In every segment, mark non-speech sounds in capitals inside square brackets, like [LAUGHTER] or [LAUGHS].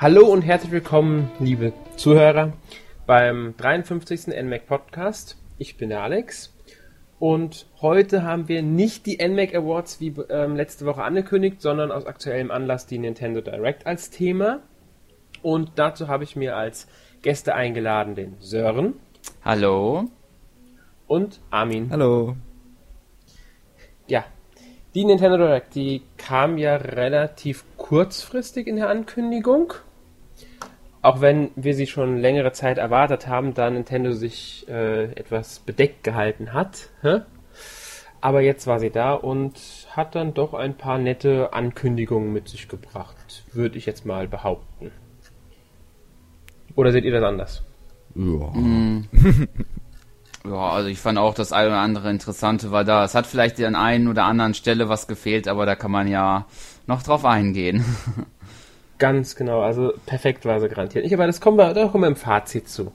Hallo und herzlich willkommen, liebe Zuhörer, beim 53. NMAC Podcast. Ich bin der Alex und heute haben wir nicht die NMAC Awards wie ähm, letzte Woche angekündigt, sondern aus aktuellem Anlass die Nintendo Direct als Thema. Und dazu habe ich mir als Gäste eingeladen den Sören. Hallo. Und Armin. Hallo. Ja, die Nintendo Direct, die kam ja relativ kurzfristig in der Ankündigung. Auch wenn wir sie schon längere Zeit erwartet haben, da Nintendo sich äh, etwas bedeckt gehalten hat. Hä? Aber jetzt war sie da und hat dann doch ein paar nette Ankündigungen mit sich gebracht, würde ich jetzt mal behaupten. Oder seht ihr das anders? Ja. Ja, also ich fand auch das eine oder andere Interessante war da. Es hat vielleicht an einen oder anderen Stelle was gefehlt, aber da kann man ja noch drauf eingehen. [LAUGHS] Ganz genau, also perfekt war sie garantiert. Ich, aber das kommen wir, da kommen wir im Fazit zu.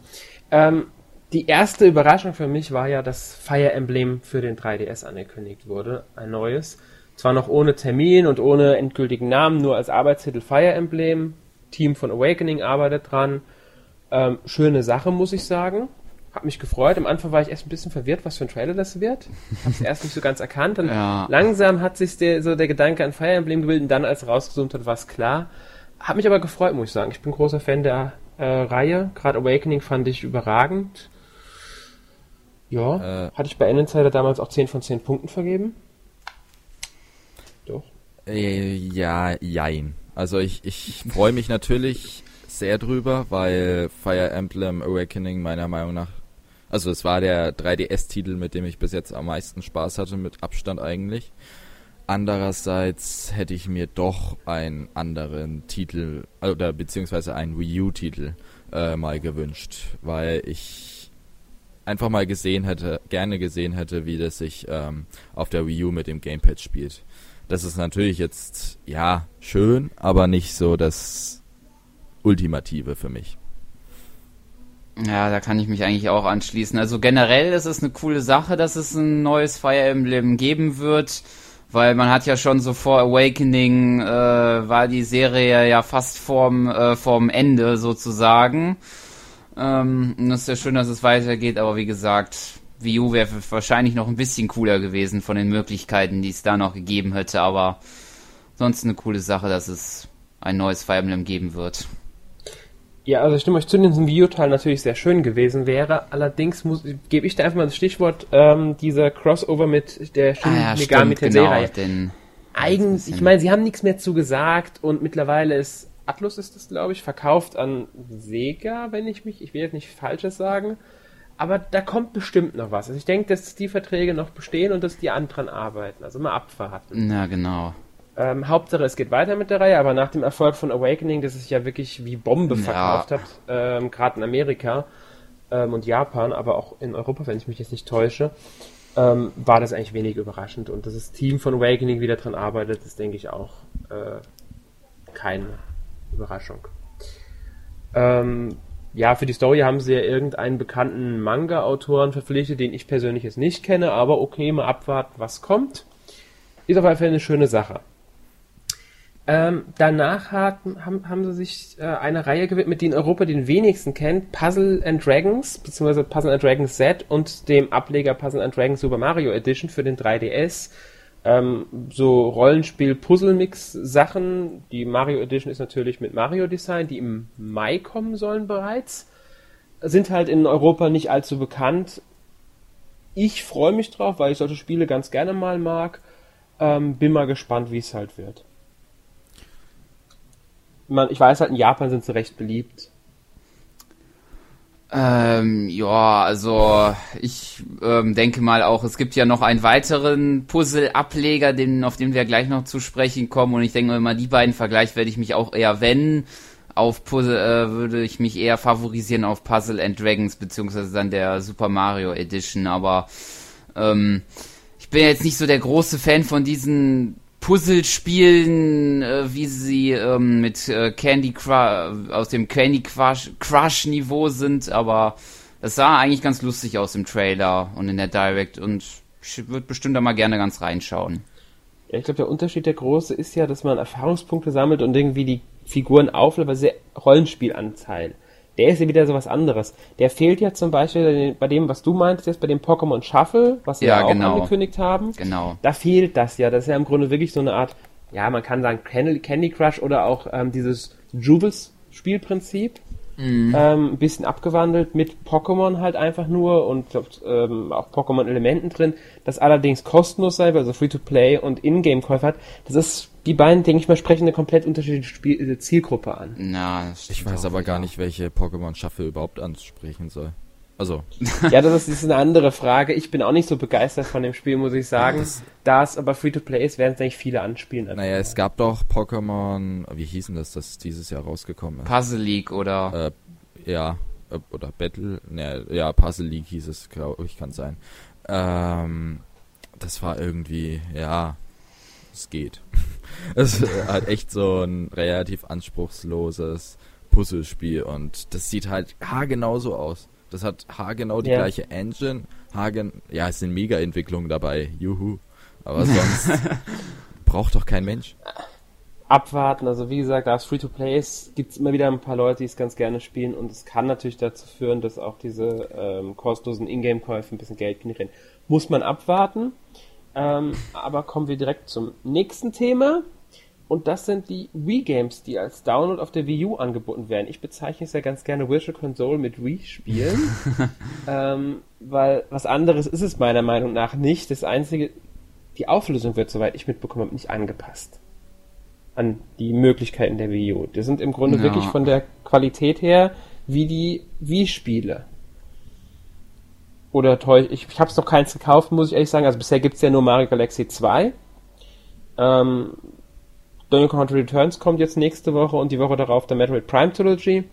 Ähm, die erste Überraschung für mich war ja, dass Fire Emblem für den 3DS angekündigt wurde. Ein neues. Zwar noch ohne Termin und ohne endgültigen Namen, nur als Arbeitstitel Fire Emblem. Team von Awakening arbeitet dran. Ähm, schöne Sache, muss ich sagen. Hab mich gefreut. Am Anfang war ich erst ein bisschen verwirrt, was für ein Trailer das wird. Hab's erst nicht so ganz erkannt. Und [LAUGHS] Ja. langsam hat sich der, so der Gedanke an Fire Emblem gebildet und dann, als rausgezoomt hat, war es klar. Hat mich aber gefreut, muss ich sagen. Ich bin großer Fan der äh, Reihe. Gerade Awakening fand ich überragend. Ja, Äh. hatte ich bei Insider damals auch 10 von 10 Punkten vergeben. Doch. Äh, ja, jein. Also ich, ich freue mich natürlich sehr drüber, weil Fire Emblem Awakening meiner Meinung nach, also es war der 3DS-Titel, mit dem ich bis jetzt am meisten Spaß hatte, mit Abstand eigentlich. Andererseits hätte ich mir doch einen anderen Titel, oder beziehungsweise einen Wii U-Titel äh, mal gewünscht, weil ich einfach mal gesehen hätte, gerne gesehen hätte, wie das sich ähm, auf der Wii U mit dem Gamepad spielt. Das ist natürlich jetzt, ja, schön, aber nicht so das Ultimative für mich. Ja, da kann ich mich eigentlich auch anschließen. Also generell ist es eine coole Sache, dass es ein neues Fire Emblem geben wird, weil man hat ja schon so vor Awakening äh, war die Serie ja fast vorm, äh, vorm Ende sozusagen. Ähm, und es ist ja schön, dass es weitergeht, aber wie gesagt, Wii U wäre wahrscheinlich noch ein bisschen cooler gewesen von den Möglichkeiten, die es da noch gegeben hätte, aber sonst eine coole Sache, dass es ein neues Fire Emblem geben wird. Ja, also ich stimme euch zu, dass ein Videoteil natürlich sehr schön gewesen wäre. Allerdings muss, gebe ich da einfach mal das Stichwort, ähm, dieser Crossover mit der Shin Megami Tensei genau, Reihe. denn Eigentlich, ich meine, sie haben nichts mehr zu gesagt und mittlerweile ist Atlus ist das, glaube ich, verkauft an Sega, wenn ich mich, ich will jetzt nicht Falsches sagen, aber da kommt bestimmt noch was. Also ich denke, dass die Verträge noch bestehen und dass die anderen arbeiten. Also mal abwarten. Na genau. Ähm, Hauptsache, es geht weiter mit der Reihe, aber nach dem Erfolg von Awakening, das es ja wirklich wie Bombe Ja. verkauft hat, ähm, gerade in Amerika ähm, und Japan, aber auch in Europa, wenn ich mich jetzt nicht täusche, ähm, war das eigentlich wenig überraschend. Und dass das Team von Awakening wieder dran arbeitet, ist, denke ich, auch äh, keine Überraschung. Ähm, ja, für die Story haben sie ja irgendeinen bekannten Manga-Autoren verpflichtet, den ich persönlich jetzt nicht kenne, aber okay, mal abwarten, was kommt. Ist auf jeden Fall eine schöne Sache. Ähm, danach hatten, haben, haben sie sich äh, eine Reihe gewidmet, die in Europa den wenigsten kennt, Puzzle and Dragons, beziehungsweise Puzzle and Dragons Z und dem Ableger Puzzle and Dragons Super Mario Edition für den 3DS. Ähm, so Rollenspiel-Puzzle-Mix-Sachen. Die Mario Edition ist natürlich mit Mario Design, die im Mai kommen sollen bereits. Sind halt in Europa nicht allzu bekannt. Ich freue mich drauf, weil ich solche Spiele ganz gerne mal mag. Ähm, bin mal gespannt, wie es halt wird. Man, ich weiß halt, in Japan sind sie recht beliebt. Ähm, ja, also ich ähm, denke mal auch, es gibt ja noch einen weiteren Puzzle-Ableger, den, auf den wir gleich noch zu sprechen kommen. Und ich denke mal, die beiden Vergleich werde ich mich auch eher, wenn auf Puzzle, äh, würde ich mich eher favorisieren auf Puzzle and Dragons, beziehungsweise dann der Super Mario Edition. Aber ähm, ich bin jetzt nicht so der große Fan von diesen Puzzlespielen, äh, wie sie ähm, mit äh, Candy Crush aus dem Candy Crush, Niveau sind, aber es sah eigentlich ganz lustig aus im Trailer und in der Direct und ich würde bestimmt da mal gerne ganz reinschauen. Ja, ich glaube, der Unterschied der große ist ja, dass man Erfahrungspunkte sammelt und irgendwie die Figuren aufleveln, sehr Rollenspielanteil. Der ist ja wieder so was anderes. Der fehlt ja zum Beispiel bei dem, was du meintest, jetzt bei dem Pokémon Shuffle, was wir ja, auch genau. angekündigt haben. Genau. Da fehlt das ja. Das ist ja im Grunde wirklich so eine Art, ja, man kann sagen Candy Crush oder auch ähm, dieses Juvis-Spielprinzip. Mhm. Ähm, ein bisschen abgewandelt mit Pokémon halt einfach nur und ähm, auch Pokémon-Elementen drin, das allerdings kostenlos sei, also Free-to-Play und Ingame-Käufer hat. Das ist, die beiden, denke ich mal, sprechen eine komplett unterschiedliche Spiel äh, Zielgruppe an. Na, ich weiß aber gar nicht, welche Pokémon-Shuffle überhaupt ansprechen soll. Also. ja, das ist, eine andere Frage. Ich bin auch nicht so begeistert von dem Spiel, muss ich sagen. Da es aber Free-to-Play ist, werden es eigentlich viele anspielen. Naja, es gab doch Pokémon, wie hießen das, das dieses Jahr rausgekommen ist? Puzzle League oder? Äh, ja, äh, oder Battle, ne, ja, Puzzle League hieß es, glaube ich, kann sein. Ähm, das war irgendwie, ja, es geht. [LAUGHS] es ist halt echt so ein relativ anspruchsloses Puzzlespiel und das sieht halt haargenau so aus. Das hat haargenau die ja. gleiche Engine. Hagen, ja, es sind Mega-Entwicklungen dabei. Juhu. Aber [LAUGHS] sonst braucht doch kein Mensch. Abwarten, also wie gesagt, da es Free-to-Play ist, gibt es immer wieder ein paar Leute, die es ganz gerne spielen und es kann natürlich dazu führen, dass auch diese ähm, kostenlosen Ingame-Käufe ein bisschen Geld generieren. Muss man abwarten. Ähm, aber kommen wir direkt zum nächsten Thema. Und das sind die Wii-Games, die als Download auf der Wii U angeboten werden. Ich bezeichne es ja ganz gerne Virtual Console mit Wii-Spielen, [LAUGHS] ähm, weil was anderes ist es meiner Meinung nach nicht. Das einzige, die Auflösung wird, soweit ich mitbekommen habe, nicht angepasst an die Möglichkeiten der Wii U. Die sind im Grunde ja. wirklich von der Qualität her wie die Wii-Spiele. Oder täuscht, ich, ich habe es noch keins gekauft, muss ich ehrlich sagen. Also bisher gibt es ja nur Mario Galaxy 2. Ähm, Donkey Kong Country Returns kommt jetzt nächste Woche und die Woche darauf der Metroid Prime Trilogy.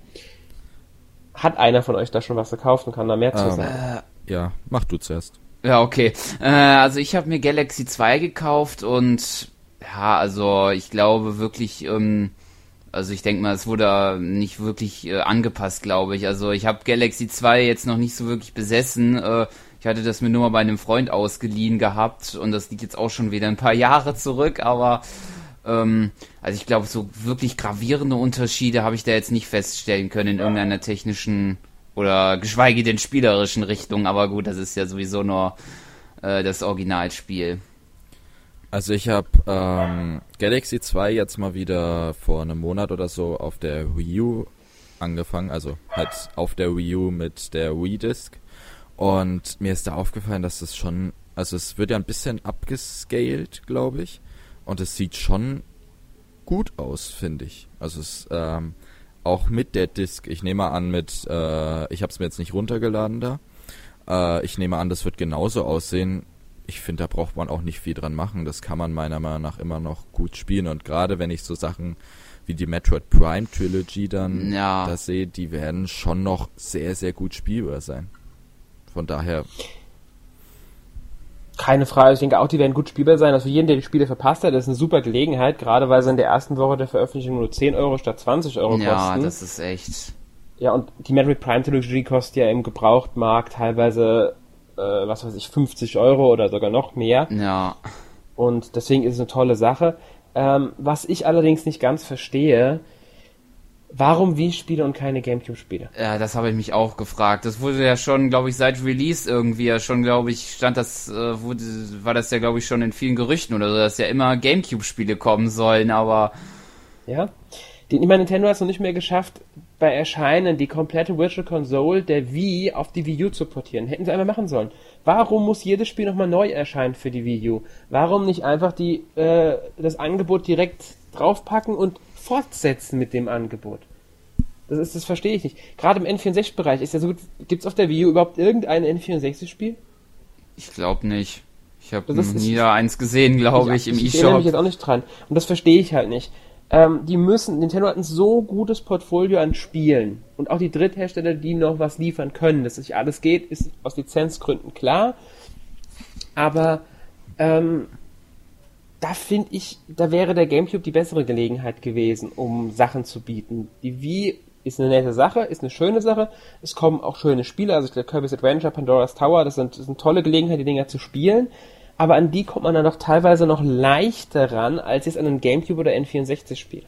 Hat einer von euch da schon was gekauft und kann da mehr zu ähm, sagen? Äh, ja, mach du zuerst. Ja, okay. Äh, also ich habe mir Galaxy 2 gekauft und ja, also ich glaube wirklich, ähm, also ich denke mal, es wurde nicht wirklich äh, angepasst, glaube ich. Also ich habe Galaxy 2 jetzt noch nicht so wirklich besessen. Äh, ich hatte das mir nur mal bei einem Freund ausgeliehen gehabt und das liegt jetzt auch schon wieder ein paar Jahre zurück, aber ähm, also ich glaube, so wirklich gravierende Unterschiede habe ich da jetzt nicht feststellen können in irgendeiner technischen oder geschweige denn spielerischen Richtung. Aber gut, das ist ja sowieso nur äh, das Originalspiel. Also ich habe ähm, Galaxy 2 jetzt mal wieder vor einem Monat oder so auf der Wii U angefangen, also halt auf der Wii U mit der Wii Disc. Und mir ist da aufgefallen, dass es schon, also es wird ja ein bisschen abgescaled, glaube ich. Und es sieht schon gut aus, finde ich. Also es ähm, auch mit der Disk. Ich nehme an, mit äh, ich habe es mir jetzt nicht runtergeladen da. Äh, ich nehme an, das wird genauso aussehen. Ich finde, da braucht man auch nicht viel dran machen. Das kann man meiner Meinung nach immer noch gut spielen. Und gerade wenn ich so Sachen wie die Metroid Prime Trilogy dann ja. da sehe, die werden schon noch sehr, sehr gut spielbar sein. Von daher keine Frage. Ich denke auch, die werden gut spielbar sein. Also für jeden, der die Spiele verpasst hat, das ist eine super Gelegenheit, gerade weil sie in der ersten Woche der Veröffentlichung nur 10 Euro statt 20 Euro ja, kosten. Ja, das ist echt. Ja, und die Metroid Prime Trilogy kostet ja im Gebrauchtmarkt teilweise, äh, was weiß ich, 50 Euro oder sogar noch mehr. Ja. Und deswegen ist es eine tolle Sache. Ähm, was ich allerdings nicht ganz verstehe, Warum Wii-Spiele und keine Gamecube-Spiele? Ja, das habe ich mich auch gefragt. Das wurde ja schon, glaube ich, seit Release irgendwie ja schon, glaube ich, stand das, äh, wurde, war das ja, glaube ich, schon in vielen Gerüchten oder so, dass ja immer Gamecube-Spiele kommen sollen, aber. Ja. Die, ich meine, Nintendo hat es noch nicht mehr geschafft, bei Erscheinen die komplette Virtual Console der Wii auf die Wii U zu portieren. Hätten sie einmal machen sollen. Warum muss jedes Spiel nochmal neu erscheinen für die Wii U? Warum nicht einfach die, äh, das Angebot direkt draufpacken und fortsetzen mit dem Angebot. Das ist, das verstehe ich nicht. Gerade im N64-Bereich ist ja so gut. Gibt es auf der Wii U überhaupt irgendein N64-Spiel? Ich glaube nicht. Ich habe nie da eins gesehen, glaube ich, ich, im E-Shop. Ich erinnere mich jetzt auch nicht dran. Und das verstehe ich halt nicht. Ähm, die müssen, Nintendo hat ein so gutes Portfolio an Spielen. Und auch die Dritthersteller, die noch was liefern können. Dass nicht alles geht, ist aus Lizenzgründen klar. Aber ähm, da finde ich, da wäre der GameCube die bessere Gelegenheit gewesen, um Sachen zu bieten. Die Wii ist eine nette Sache, ist eine schöne Sache. Es kommen auch schöne Spiele, also der Kirby's Adventure, Pandora's Tower, das sind, das sind tolle Gelegenheiten, die Dinger zu spielen. Aber an die kommt man dann doch teilweise noch leichter ran, als jetzt an einen GameCube oder N64-Spiel.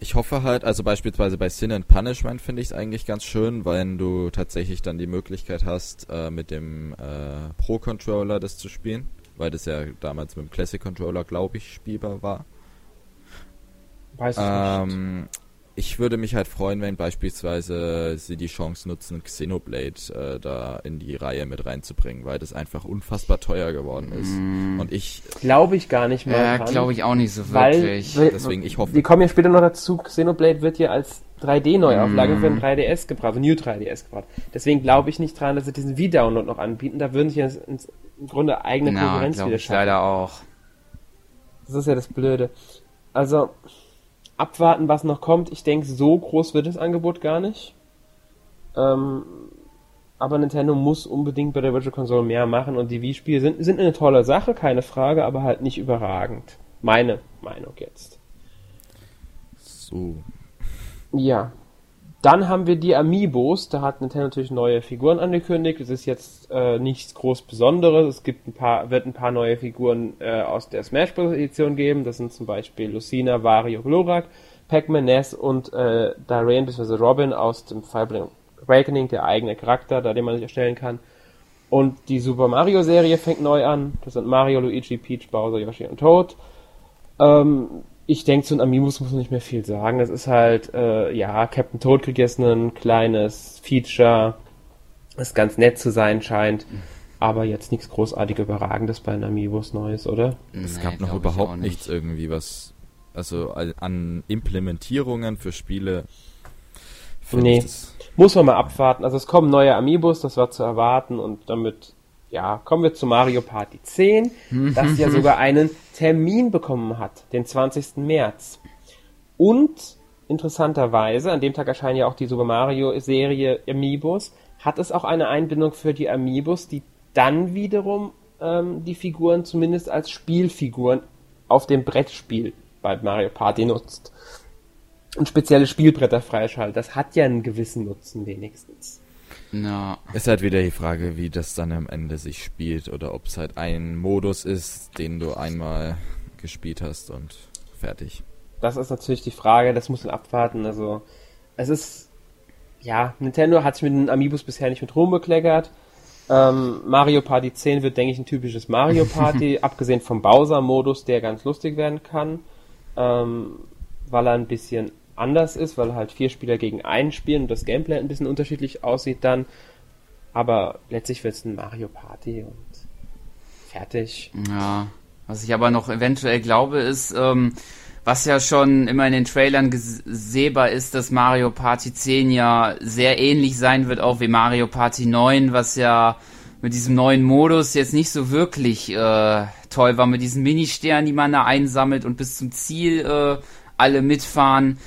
ich hoffe halt, also beispielsweise bei Sin and Punishment finde ich es eigentlich ganz schön, weil du tatsächlich dann die Möglichkeit hast, äh, mit dem äh, Pro-Controller das zu spielen, weil das ja damals mit dem Classic-Controller, glaube ich, spielbar war. Weiß ich ähm, nicht ich würde mich halt freuen, wenn beispielsweise sie die Chance nutzen, Xenoblade äh, da in die Reihe mit reinzubringen, weil das einfach unfassbar teuer geworden ist. Mm. Und ich glaube ich gar nicht mehr. Ja, glaube ich auch nicht so wirklich. Weil, Deswegen ich hoffe. Wir kommen ja später noch dazu. Xenoblade wird ja als 3D-Neuauflage mm. für ein 3DS gebracht, also New 3DS gebracht. Deswegen glaube ich nicht dran, dass sie diesen V-Download noch anbieten. Da würden sie ja im Grunde eigene no, Konkurrenz wieder schaffen. leider auch. Das ist ja das Blöde. Also abwarten, was noch kommt. Ich denke, so groß wird das Angebot gar nicht. Ähm, aber Nintendo muss unbedingt bei der Virtual Console mehr machen und die Wii-Spiele sind, sind eine tolle Sache, keine Frage, aber halt nicht überragend. Meine Meinung jetzt. So. Ja. Dann haben wir die Amiibos, da hat Nintendo natürlich neue Figuren angekündigt. Es ist jetzt äh, nichts groß Besonderes. Es gibt ein paar, wird ein paar neue Figuren äh, aus der Smash Bros. Edition geben. Das sind zum Beispiel Lucina, Wario, Glurak, Pac-Man, Ness und äh, Darien bzw. Robin aus dem Fire Awakening, der eigene Charakter, da den man sich erstellen kann. Und die Super Mario Serie fängt neu an. Das sind Mario, Luigi, Peach, Bowser, Yoshi und Toad. Ähm, ich denke, zu den Amiibos muss man nicht mehr viel sagen. Das ist halt, äh, ja, Captain Toad kriegt jetzt ein kleines Feature, das ganz nett zu sein scheint. Aber jetzt nichts großartig Überragendes bei den Amiibos Neues, oder? Es nee, gab noch überhaupt nicht. nichts irgendwie, was, also an Implementierungen für Spiele. Nee, muss man mal abwarten. Also es kommen neue Amiibos, das war zu erwarten und damit ja, kommen wir zu Mario Party 10, das ja sogar einen Termin bekommen hat, den 20. März. Und interessanterweise, an dem Tag erscheinen ja auch die Super Mario Serie Amiibos, hat es auch eine Einbindung für die Amiibos, die dann wiederum ähm, die Figuren zumindest als Spielfiguren auf dem Brettspiel bei Mario Party nutzt. Und spezielle Spielbretter freischaltet. Das hat ja einen gewissen Nutzen wenigstens. Ja. Ist halt wieder die Frage, wie das dann am Ende sich spielt oder ob es halt ein Modus ist, den du einmal gespielt hast und fertig. Das ist natürlich die Frage, das muss man abwarten. Also, es ist, ja, Nintendo hat sich mit den Amiibos bisher nicht mit rumbekleckert. Ähm, Mario Party 10 wird, denke ich, ein typisches Mario Party, [LAUGHS] abgesehen vom Bowser-Modus, der ganz lustig werden kann, ähm, weil er ein bisschen anders ist, weil halt vier Spieler gegen einen spielen und das Gameplay ein bisschen unterschiedlich aussieht dann. Aber letztlich wird es ein Mario Party und fertig. Ja, was ich aber noch eventuell glaube, ist, ähm, was ja schon immer in den Trailern sehbar ist, dass Mario Party 10 ja sehr ähnlich sein wird, auch wie Mario Party 9, was ja mit diesem neuen Modus jetzt nicht so wirklich äh, toll war, mit diesen Ministernen, die man da einsammelt und bis zum Ziel äh, alle mitfahren.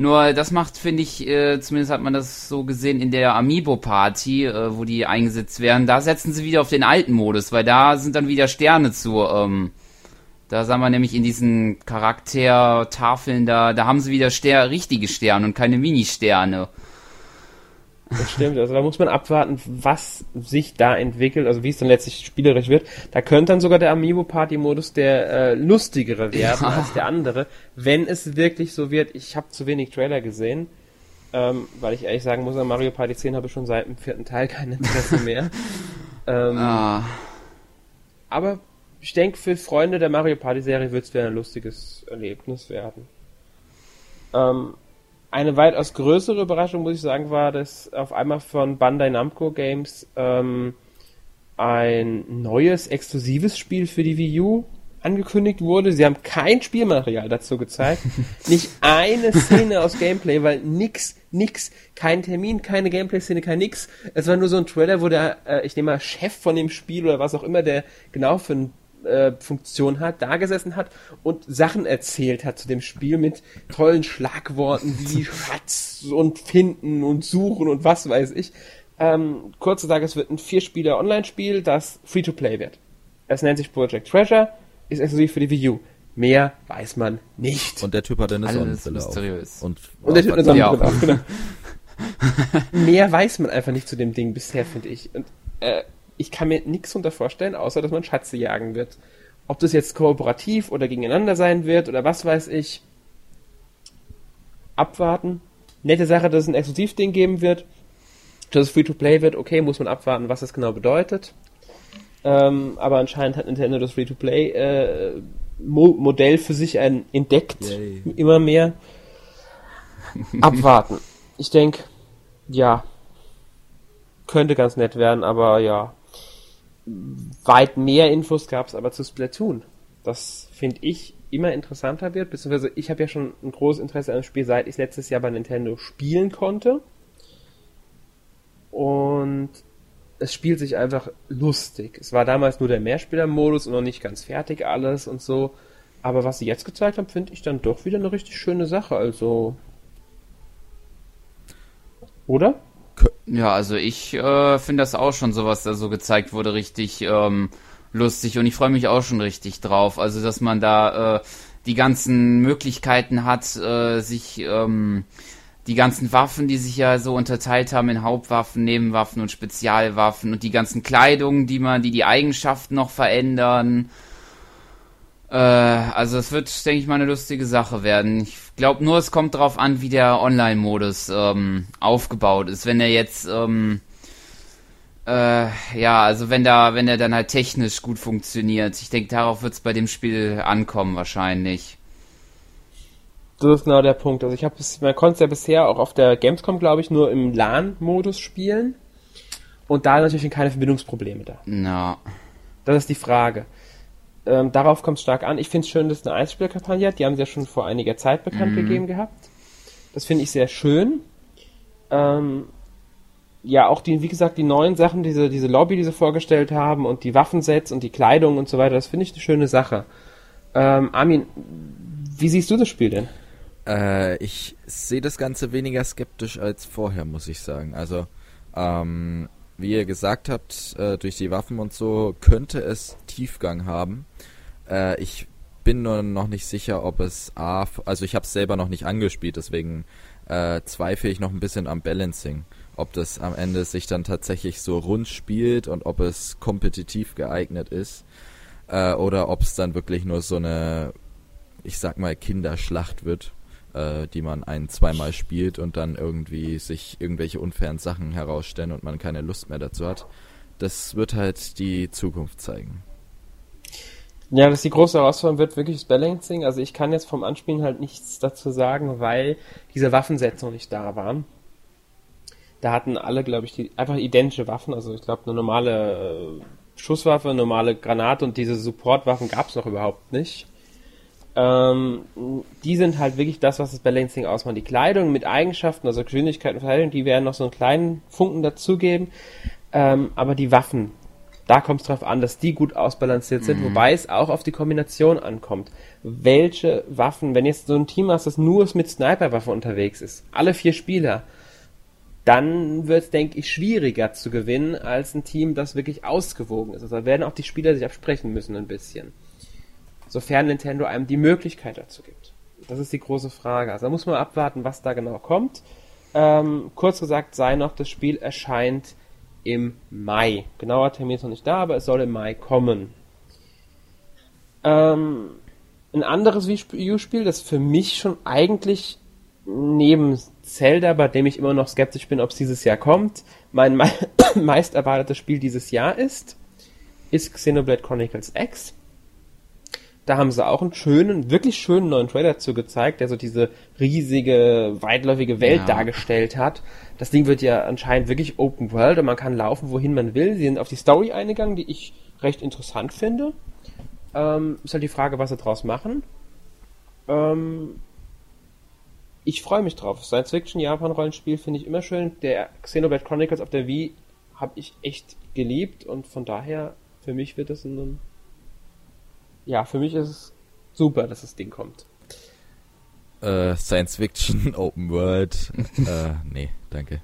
Nur das macht, finde ich, äh, zumindest hat man das so gesehen in der Amiibo-Party, äh, wo die eingesetzt werden, da setzen sie wieder auf den alten Modus, weil da sind dann wieder Sterne zu. Ähm, da sagen wir nämlich in diesen Charaktertafeln, da, da haben sie wieder Ster richtige Sterne und keine Mini-Sterne. Das stimmt, also da muss man abwarten, was sich da entwickelt, also wie es dann letztlich spielerisch wird. Da könnte dann sogar der Amiibo Party Modus der äh, lustigere werden ja. [LAUGHS] als der andere, wenn es wirklich so wird. Ich habe zu wenig Trailer gesehen, ähm, weil ich ehrlich sagen muss, an Mario Party 10 habe ich schon seit dem vierten Teil kein Interesse mehr. [LAUGHS] ähm, ah. Aber ich denke, für Freunde der Mario Party Serie wird es wieder ein lustiges Erlebnis werden. Ähm, eine weitaus größere Überraschung, muss ich sagen, war, dass auf einmal von Bandai Namco Games ähm, ein neues, exklusives Spiel für die Wii U angekündigt wurde. Sie haben kein Spielmaterial dazu gezeigt. [LAUGHS] nicht eine Szene aus Gameplay, weil nix, nix, kein Termin, keine Gameplay-Szene, kein nix. Es war nur so ein Trailer, wo der, äh, ich nehme mal, Chef von dem Spiel oder was auch immer, der genau für ein äh, Funktion hat, da gesessen hat und Sachen erzählt hat zu dem Spiel mit tollen Schlagworten wie [LAUGHS] Schatz und Finden und Suchen und was weiß ich. Ähm, kurz gesagt, es wird ein Vier-Spieler-Online-Spiel, das Free-to-Play wird. Es nennt sich Project Treasure, ist exklusiv für die Wii U. Mehr weiß man nicht. Und der Typ hat eine Alles Sonnenbrille mysteriös. auf. Und, und der Typ hat eine Sonnenbrille auf, genau. [LAUGHS] Mehr weiß man einfach nicht zu dem Ding bisher, finde ich. Und äh, ich kann mir nichts unter vorstellen, außer dass man Schatze jagen wird. Ob das jetzt kooperativ oder gegeneinander sein wird oder was weiß ich. abwarten. Nette Sache, dass es ein Exklusivding geben wird. Dass es Free-to-Play wird, okay, muss man abwarten, was das genau bedeutet. Ähm, aber anscheinend hat Nintendo das Free-to-Play-Modell äh, für sich ein, entdeckt. Yay. Immer mehr. [LAUGHS] Abwarten. Ich denke, ja, könnte ganz nett werden, aber ja, weit mehr Infos gab es aber zu Splatoon. Das finde ich immer interessanter wird, beziehungsweise ich habe ja schon ein großes Interesse an dem Spiel, seit ich letztes Jahr bei Nintendo spielen konnte. Und es spielt sich einfach lustig. Es war damals nur der Mehrspieler-Modus und noch nicht ganz fertig alles und so. Aber was sie jetzt gezeigt haben, finde ich dann doch wieder eine richtig schöne Sache. Also. Oder? Ja, also ich äh, finde das auch schon, so was da so gezeigt wurde, richtig ähm, lustig und ich freue mich auch schon richtig drauf. Also, dass man da äh, die ganzen Möglichkeiten hat, äh, sich ähm, die ganzen Waffen, die sich ja so unterteilt haben in Hauptwaffen, Nebenwaffen und Spezialwaffen und die ganzen Kleidungen, die man, die die Eigenschaften noch verändern. Äh, also es wird, denke ich mal, eine lustige Sache werden. Ich glaube nur, es kommt darauf an, wie der Online-Modus ähm, aufgebaut ist. Wenn er jetzt ähm, äh, ja, also wenn da, wenn er dann halt technisch gut funktioniert. Ich denke, darauf wird es bei dem Spiel ankommen wahrscheinlich. Das ist genau der Punkt. Also ich habe man konnte es ja bisher auch auf der Gamescom, glaube ich, nur im LAN-Modus spielen. Und da natürlich keine Verbindungsprobleme da. Na. No. Das ist die Frage. Ähm, darauf kommt es stark an. Ich finde es schön, dass es eine Einspielerkampagne hat. Die haben sie ja schon vor einiger Zeit bekannt mhm. gegeben gehabt. Das finde ich sehr schön. Ähm, ja, auch die, wie gesagt, die neuen Sachen, diese, diese Lobby, die sie vorgestellt haben und die Waffensets und die Kleidung und so weiter, das finde ich eine schöne Sache. Ähm, Armin, wie siehst du das Spiel denn? Äh, ich sehe das Ganze weniger skeptisch als vorher, muss ich sagen. Also, ähm, wie ihr gesagt habt, äh, durch die Waffen und so könnte es Tiefgang haben. Äh, ich bin nur noch nicht sicher, ob es A, also ich habe es selber noch nicht angespielt, deswegen äh, zweifle ich noch ein bisschen am Balancing ob das am Ende sich dann tatsächlich so rund spielt und ob es kompetitiv geeignet ist äh, oder ob es dann wirklich nur so eine, ich sag mal, Kinderschlacht wird, äh, die man ein, zweimal spielt und dann irgendwie sich irgendwelche unfairen Sachen herausstellen und man keine Lust mehr dazu hat. Das wird halt die Zukunft zeigen. Ja, das ist die große Herausforderung wird wirklich das Balancing. Also ich kann jetzt vom Anspielen halt nichts dazu sagen, weil diese Waffensets noch nicht da waren. Da hatten alle, glaube ich, die einfach identische Waffen. Also ich glaube, eine normale äh, Schusswaffe, normale Granate und diese Supportwaffen gab es noch überhaupt nicht. Ähm, die sind halt wirklich das, was das Balancing ausmacht. Die Kleidung mit Eigenschaften, also Geschwindigkeit und Verteidigung, die werden noch so einen kleinen Funken dazugeben. Ähm, aber die Waffen, da kommt es drauf an, dass die gut ausbalanciert sind, mhm. wobei es auch auf die Kombination ankommt. Welche Waffen, wenn jetzt so ein Team hast, das nur mit Sniperwaffe unterwegs ist, alle vier Spieler, dann wird es, denke ich, schwieriger zu gewinnen als ein Team, das wirklich ausgewogen ist. Also da werden auch die Spieler sich absprechen müssen ein bisschen. Sofern Nintendo einem die Möglichkeit dazu gibt. Das ist die große Frage. Also da muss man abwarten, was da genau kommt. Ähm, kurz gesagt sei noch, das Spiel erscheint im Mai. Genauer Termin ist noch nicht da, aber es soll im Mai kommen. Ähm, ein anderes Wii U-Spiel, das für mich schon eigentlich neben Zelda, bei dem ich immer noch skeptisch bin, ob es dieses Jahr kommt, mein me [COUGHS] meist erwartetes Spiel dieses Jahr ist, ist Xenoblade Chronicles X. Da haben sie auch einen schönen, wirklich schönen neuen Trailer zu gezeigt, der so diese riesige, weitläufige Welt ja. dargestellt hat. Das Ding wird ja anscheinend wirklich Open World und man kann laufen, wohin man will. Sie sind auf die Story eingegangen, die ich recht interessant finde. Ähm, ist halt die Frage, was sie draus machen. Ähm, ich freue mich drauf. Science-Fiction-Japan-Rollenspiel finde ich immer schön. Der Xenoblade Chronicles auf der Wii habe ich echt geliebt und von daher, für mich wird es ein. Ja, für mich ist es super, dass das Ding kommt. Äh, Science Fiction, [LAUGHS] Open World. äh, nee, danke.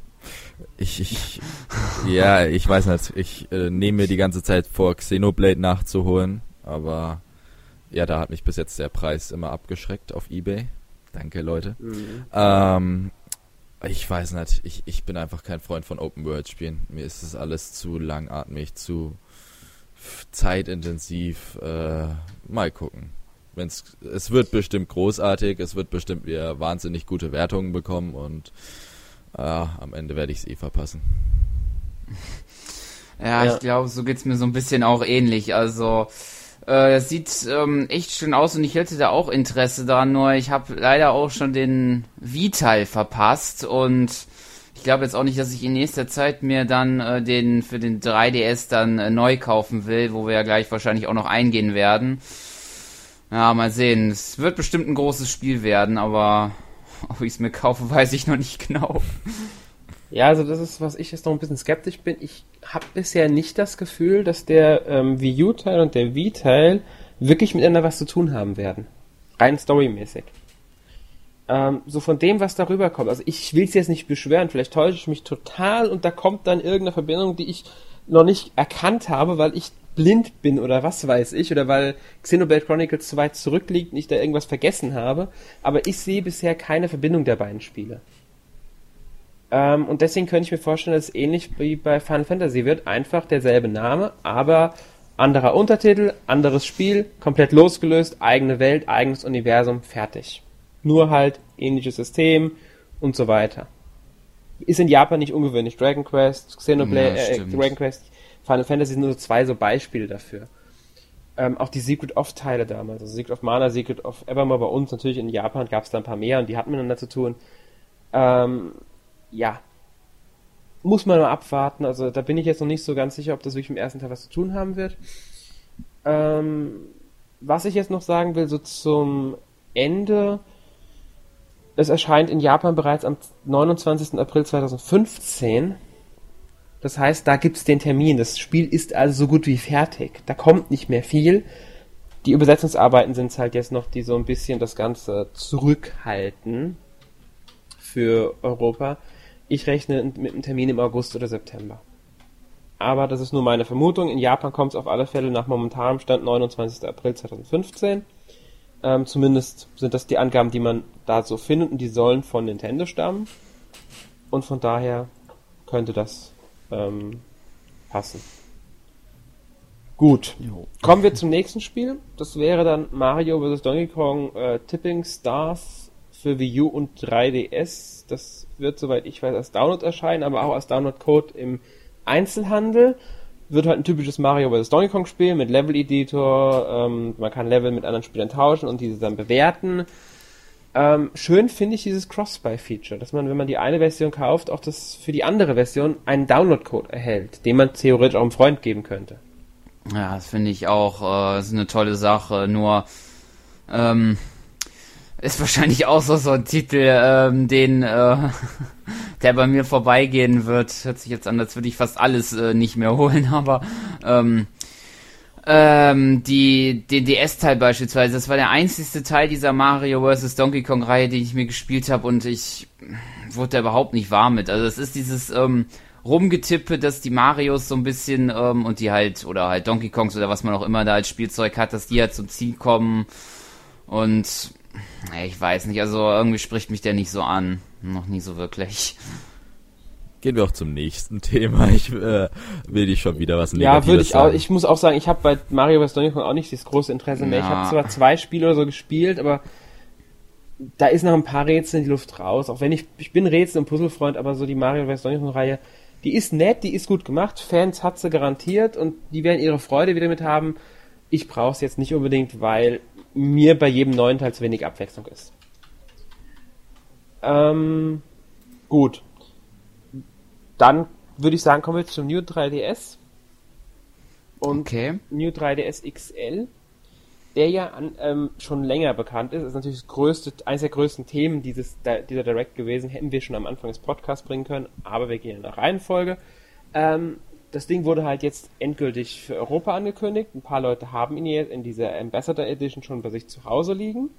Ich, ich, ja, ich weiß nicht. Ich äh, nehme mir die ganze Zeit vor, Xenoblade nachzuholen, aber ja, da hat mich bis jetzt der Preis immer abgeschreckt auf Ebay. Danke, Leute. Mhm. Ähm, ich weiß nicht, ich, ich bin einfach kein Freund von Open-World-Spielen. Mir ist das alles zu langatmig, zu zeitintensiv. Äh, mal gucken. wenn's, es wird bestimmt großartig, es wird bestimmt wieder wahnsinnig gute Wertungen bekommen und äh, am Ende werde ich es eh verpassen. Ja, [LAUGHS] ja. ich glaube, so geht's mir so ein bisschen auch ähnlich. Also äh, das sieht ähm, echt schön aus und ich hätte da auch Interesse dran, nur ich habe leider auch schon den V-Teil verpasst und ich glaube jetzt auch nicht, dass ich in nächster Zeit mir dann äh, den für den 3DS dann äh, neu kaufen will, wo wir ja gleich wahrscheinlich auch noch eingehen werden. Ja, mal sehen. Es wird bestimmt ein großes Spiel werden, aber [LAUGHS] ob ich es mir kaufe, [LAUGHS] weiß ich noch nicht genau. Ja, also das ist, was ich jetzt noch ein bisschen skeptisch bin. Ich habe bisher nicht das Gefühl, dass der ähm, Wii U-Teil und der Wii-Teil wirklich miteinander was zu tun haben werden. Rein storymäßig. Ähm, so von dem, was darüber kommt. Also ich will es jetzt nicht beschweren, vielleicht täusche ich mich total und da kommt dann irgendeine Verbindung, die ich noch nicht erkannt habe, weil ich blind bin oder was weiß ich, oder weil Xenoblade Chronicles zu weit zurückliegt und ich da irgendwas vergessen habe. Aber ich sehe bisher keine Verbindung der beiden Spiele. Ähm, und deswegen könnte ich mir vorstellen, dass es ähnlich wie bei Final Fantasy wird. Einfach derselbe Name, aber anderer Untertitel, anderes Spiel, komplett losgelöst, eigene Welt, eigenes Universum, fertig. Nur halt ähnliches System und so weiter. Ist in Japan nicht ungewöhnlich. Dragon Quest, Xenoblade, ja, äh, Dragon Quest, Final Fantasy sind nur so zwei so Beispiele dafür. Ähm, auch die Secret of Teile damals, also Secret of Mana, Secret of Evermore bei uns natürlich in Japan gab es da ein paar mehr und die hatten miteinander zu tun. Ähm, ja, muss man mal abwarten. Also da bin ich jetzt noch nicht so ganz sicher, ob das wirklich im ersten Teil was zu tun haben wird. Ähm, was ich jetzt noch sagen will, so zum Ende. Es erscheint in Japan bereits am 29. April 2015. Das heißt, da gibt's den Termin. Das Spiel ist also so gut wie fertig. Da kommt nicht mehr viel. Die Übersetzungsarbeiten sind halt jetzt noch, die so ein bisschen das Ganze zurückhalten für Europa. Ich rechne mit einem Termin im August oder September. Aber das ist nur meine Vermutung. In Japan kommt es auf alle Fälle nach momentanem Stand 29. April 2015. Ähm, zumindest sind das die Angaben, die man da so findet und die sollen von Nintendo stammen. Und von daher könnte das ähm, passen. Gut. Jo. Kommen wir zum nächsten Spiel. Das wäre dann Mario vs. Donkey Kong äh, Tipping Stars für Wii U und 3DS. Das wird, soweit ich weiß, als Download erscheinen, aber auch als Download-Code im Einzelhandel. Wird halt ein typisches Mario vs. Donkey Kong Spiel mit Level-Editor. Ähm, man kann Level mit anderen Spielern tauschen und diese dann bewerten. Ähm, schön finde ich dieses Cross-Buy-Feature, dass man, wenn man die eine Version kauft, auch das für die andere Version einen Download-Code erhält, den man theoretisch auch einem Freund geben könnte. Ja, das finde ich auch äh, ist eine tolle Sache. Nur ähm, ist wahrscheinlich auch so, so ein Titel, ähm, den äh, [LAUGHS] der bei mir vorbeigehen wird. Hört sich jetzt an, als würde ich fast alles äh, nicht mehr [LAUGHS] holen, aber ähm, ähm, die, den DS-Teil beispielsweise, das war der einzigste Teil dieser Mario vs. Donkey Kong-Reihe, den ich mir gespielt habe und ich wurde da überhaupt nicht warm mit. Also es ist dieses ähm, Rumgetippe, dass die Marios so ein bisschen ähm, und die halt, oder halt Donkey Kongs oder was man auch immer da als Spielzeug hat, dass die halt zum Ziel kommen und ich weiß nicht, also irgendwie spricht mich der nicht so an. Noch nie so wirklich. Gehen wir auch zum nächsten Thema. Ich äh, will dich schon wieder was Negatives Ja, würde ich sagen. auch. Ich muss auch sagen, ich habe bei Mario vs. Donkey Kong auch nicht das große Interesse mehr. Ja. Ich habe zwar zwei Spiele oder so gespielt, aber da ist noch ein paar Rätsel in die Luft raus. Auch wenn ich, ich bin Rätsel- und Puzzlefreund, aber so die Mario vs. Donkey Kong Reihe, die ist nett, die ist gut gemacht. Fans hat sie garantiert und die werden ihre Freude wieder mit haben. Ich brauche es jetzt nicht unbedingt, weil mir bei jedem neuen Teil zu wenig Abwechslung ist. Ähm, gut. Dann würde ich sagen, kommen wir zum New 3DS. Und okay. New 3DS XL, der ja an, ähm, schon länger bekannt ist, ist natürlich das größte, eines der größten Themen dieses, dieser Direct gewesen, hätten wir schon am Anfang des Podcasts bringen können, aber wir gehen nach Reihenfolge. Ähm, das Ding wurde halt jetzt endgültig für Europa angekündigt. Ein paar Leute haben ihn jetzt in dieser Ambassador Edition schon bei sich zu Hause liegen.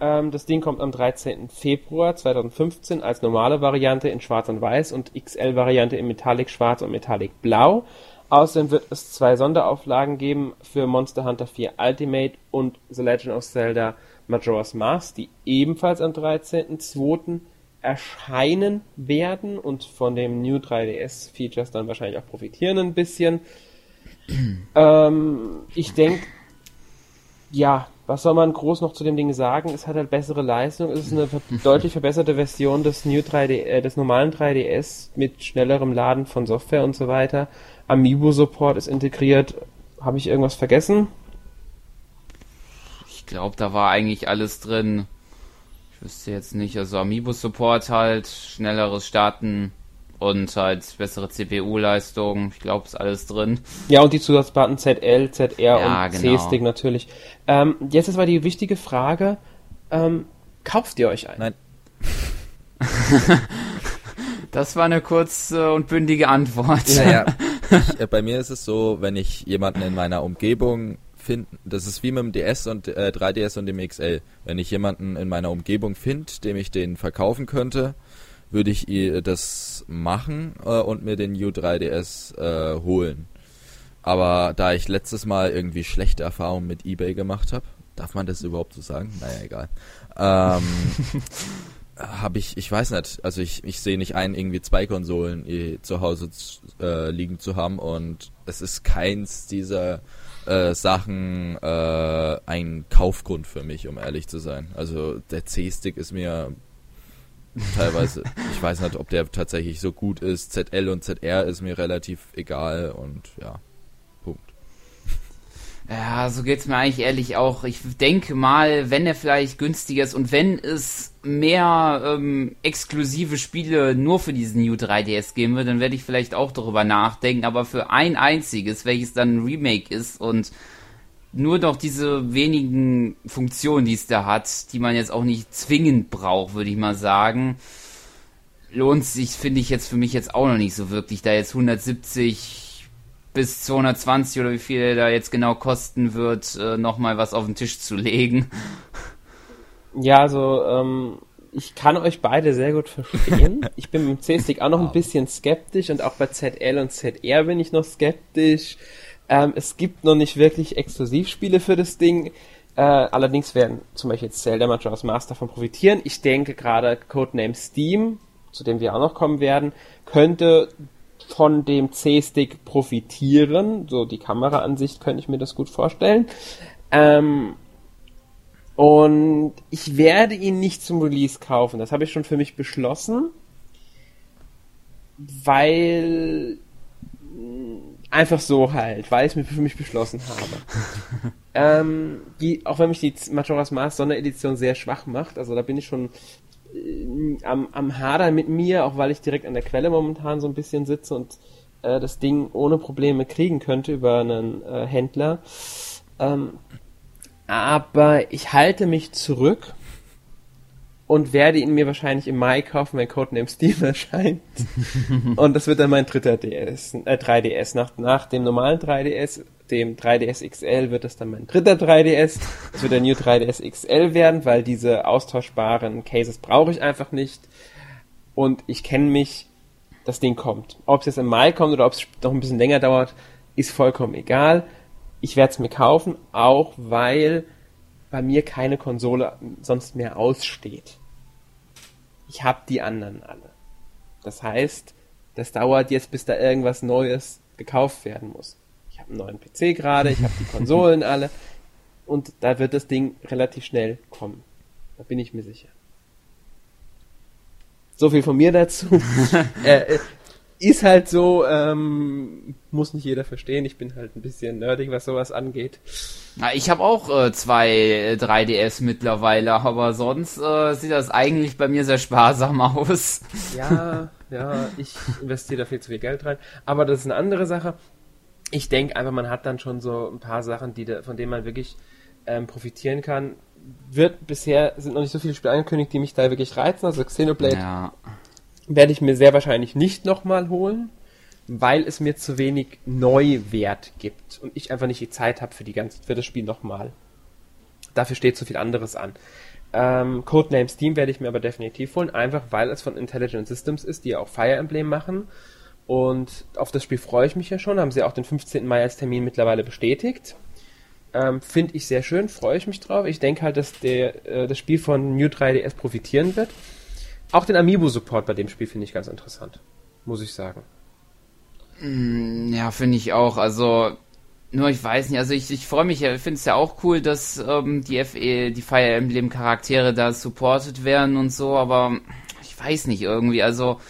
Ähm, das Ding kommt am 13. Februar 2015 als normale Variante in Schwarz und Weiß und XL-Variante in Metallic Schwarz und Metallic Blau. Außerdem wird es zwei Sonderauflagen geben für Monster Hunter 4 Ultimate und The Legend of Zelda Majora's Mask, die ebenfalls am 13.02 erscheinen werden und von dem New 3DS Features dann wahrscheinlich auch profitieren ein bisschen. ähm, ich denke, ja, was soll man groß noch zu dem Ding sagen? Es hat halt bessere Leistung. Es ist eine [LAUGHS] deutlich verbesserte Version des New 3D, äh, des normalen 3DS mit schnellerem Laden von Software und so weiter. Amiibo Support ist integriert. Habe ich irgendwas vergessen? Ich glaube, da war eigentlich alles drin. Ich wüsste jetzt nicht. Also Amiibo Support halt, schnelleres Starten und halt bessere CPU-Leistung. Ich glaube, ist alles drin. Ja, und die Zusatzdaten ZL, ZR ja, und genau. C-Stick natürlich. Ähm, jetzt ist aber die wichtige Frage, ähm, kauft ihr euch einen? Nein. [LAUGHS] das war eine kurze und bündige Antwort. Naja, [LAUGHS] ich, äh, bei mir ist es so, wenn ich jemanden in meiner Umgebung finde, das ist wie mit dem DS und äh, 3DS und dem XL. Wenn ich jemanden in meiner Umgebung finde, dem ich den verkaufen könnte, würde ich das machen äh, und mir den U3DS äh, holen. Aber da ich letztes Mal irgendwie schlechte Erfahrungen mit eBay gemacht habe, darf man das überhaupt so sagen? Naja, egal. Ähm, [LAUGHS] habe ich, ich weiß nicht, also ich, ich sehe nicht ein, irgendwie zwei Konsolen eh, zu Hause äh, liegen zu haben und es ist keins dieser äh, Sachen äh, ein Kaufgrund für mich, um ehrlich zu sein. Also der C-Stick ist mir teilweise. ich weiß nicht, ob der tatsächlich so gut ist. ZL und ZR ist mir relativ egal und ja, Punkt. Ja, so geht's mir eigentlich ehrlich auch. Ich denke mal, wenn er vielleicht günstiger ist und wenn es mehr ähm, exklusive Spiele nur für diesen New 3DS geben wird, dann werde ich vielleicht auch darüber nachdenken. Aber für ein einziges, welches dann ein Remake ist und nur noch diese wenigen Funktionen, die es da hat, die man jetzt auch nicht zwingend braucht, würde ich mal sagen, lohnt sich, finde ich jetzt für mich jetzt auch noch nicht so wirklich, da jetzt 170 bis 220 oder wie viel da jetzt genau kosten wird, äh, nochmal was auf den Tisch zu legen. [LAUGHS] Ja, also ähm, ich kann euch beide sehr gut verstehen. [LAUGHS] Ich bin mit dem C-Stick auch noch ein bisschen skeptisch und auch bei ZL und ZR bin ich noch skeptisch. Ähm, es gibt noch nicht wirklich Exklusivspiele für das Ding. Äh, allerdings werden zum Beispiel jetzt Zelda Majora's Mask davon profitieren. Ich denke gerade Codename Steam, zu dem wir auch noch kommen werden, könnte von dem C-Stick profitieren. So die Kameraansicht könnte ich mir das gut vorstellen. Ähm, und ich werde ihn nicht zum Release kaufen. Das habe ich schon für mich beschlossen. Weil Einfach so halt, weil ich es mir für mich beschlossen habe. [LAUGHS] ähm, die, auch wenn mich die Majora's Mask Sonderedition sehr schwach macht, also da bin ich schon äh, am, am Hadern mit mir, auch weil ich direkt an der Quelle momentan so ein bisschen sitze und äh, das Ding ohne Probleme kriegen könnte über einen äh, Händler. Ähm, aber ich halte mich zurück und werde ihn mir wahrscheinlich im Mai kaufen, wenn Codename Steam [LAUGHS] erscheint. und das wird dann mein dritter DS, äh, 3DS. Nach, nach dem normalen 3DS, dem 3DS XL, wird das dann mein dritter 3DS. Es wird der New 3DS XL werden, weil diese austauschbaren Cases brauche ich einfach nicht. Und ich kenne mich, das Ding kommt. Ob es jetzt im Mai kommt oder ob es noch ein bisschen länger dauert, ist vollkommen egal. Ich werde es mir kaufen, auch weil bei mir keine Konsole sonst mehr aussteht ich habe die anderen alle. Das heißt, das dauert jetzt, bis da irgendwas Neues gekauft werden muss. Ich habe einen neuen PC gerade, ich habe die [LAUGHS] Konsolen alle und da wird das Ding relativ schnell kommen. Da bin ich mir sicher. So viel von mir dazu. [LAUGHS] äh, ist halt so, ähm, muss nicht jeder verstehen. Ich bin halt ein bisschen nerdig, was sowas angeht. Na, ich habe auch äh, zwei 3DS äh, mittlerweile, aber sonst äh, sieht das eigentlich bei mir sehr sparsam [LAUGHS] aus. Ja, ja, ich investiere da viel zu viel Geld rein. Aber das ist eine andere Sache. Ich denke einfach, man hat dann schon so ein paar Sachen, die da, von denen man wirklich ähm, profitieren kann. Wird bisher sind noch nicht so viele Spiele angekündigt, die mich da wirklich reizen. Also Xenoblade ja werde ich mir sehr wahrscheinlich nicht nochmal holen, weil es mir zu wenig Neuwert gibt und ich einfach nicht die Zeit habe für, die ganze, für das Spiel nochmal. Dafür steht zu viel anderes an. Ähm, Codename Steam werde ich mir aber definitiv holen, einfach weil es von Intelligent Systems ist, die ja auch Fire Emblem machen. Und auf das Spiel freue ich mich ja schon. Haben sie auch den 15. Mai als Termin mittlerweile bestätigt. Ähm, Finde ich sehr schön, freue ich mich drauf. Ich denke halt, dass der, äh, das Spiel von New 3DS profitieren wird. Auch den Amiibo-Support bei dem Spiel finde ich ganz interessant, muss ich sagen. Mm, ja, finde ich auch. Also Nur ich weiß nicht, also ich, ich freue mich, ich finde es ja auch cool, dass ähm, die FE, die Fire Emblem Charaktere da supported werden und so, aber ich weiß nicht irgendwie, also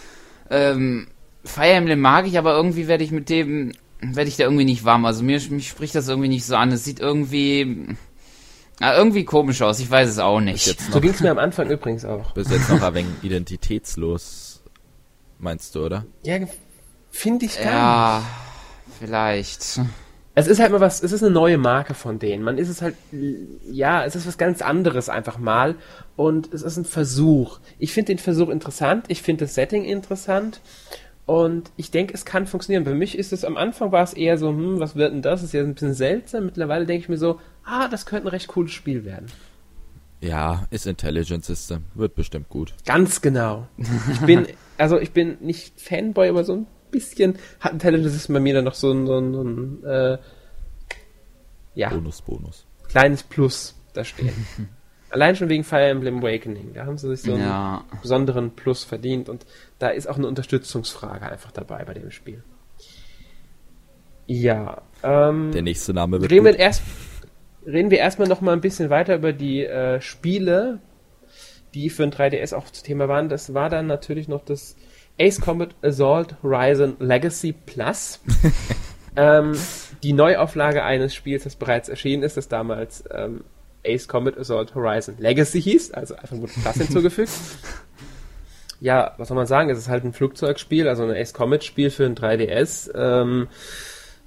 ähm, Fire Emblem mag ich, aber irgendwie werde ich mit dem, werde ich da irgendwie nicht warm. Also mir, mich spricht das irgendwie nicht so an. Es sieht irgendwie, ja, irgendwie komisch aus. Ich weiß es auch nicht. So ging es mir am Anfang übrigens auch. Bis jetzt noch ein wenig identitätslos, meinst du, oder? Ja, finde ich gar Ja, nicht. vielleicht. Es ist halt mal was, es ist eine neue Marke von denen. Man ist es halt, ja, es ist was ganz anderes einfach mal. Und es ist ein Versuch. Ich finde den Versuch interessant. Ich finde das Setting interessant. Und ich denke, es kann funktionieren. Für mich ist es am Anfang war es eher so, hm, was wird denn das? ist ja ein bisschen seltsam. Mittlerweile denke ich mir so, ah, das könnte ein recht cooles Spiel werden. Ja, ist Intelligent System. Wird bestimmt gut. Ganz genau. Ich bin, [LAUGHS] also ich bin nicht Fanboy, aber so ein bisschen hat Intelligent System bei mir dann noch so ein, so ein, so ein äh, ja, Bonus, Bonus. kleines Plus da stehen. [LAUGHS] Allein schon wegen Fire Emblem Awakening. Da haben sie sich so einen Ja. besonderen Plus verdient und da ist auch eine Unterstützungsfrage einfach dabei bei dem Spiel. Ja, ähm, Der nächste Name wird reden wir erst reden wir erstmal noch mal ein bisschen weiter über die äh, Spiele, die für ein 3DS auch zu Thema waren. Das war dann natürlich noch das Ace Combat Assault Horizon Legacy Plus. [LAUGHS] ähm, die Neuauflage eines Spiels, das bereits erschienen ist, das damals ähm, Ace Combat Assault Horizon Legacy hieß, also einfach nur das Plus hinzugefügt. [LAUGHS] Ja, was soll man sagen? Es ist halt ein Flugzeugspiel, also ein Ace Combat Spiel für ein 3DS. Ähm,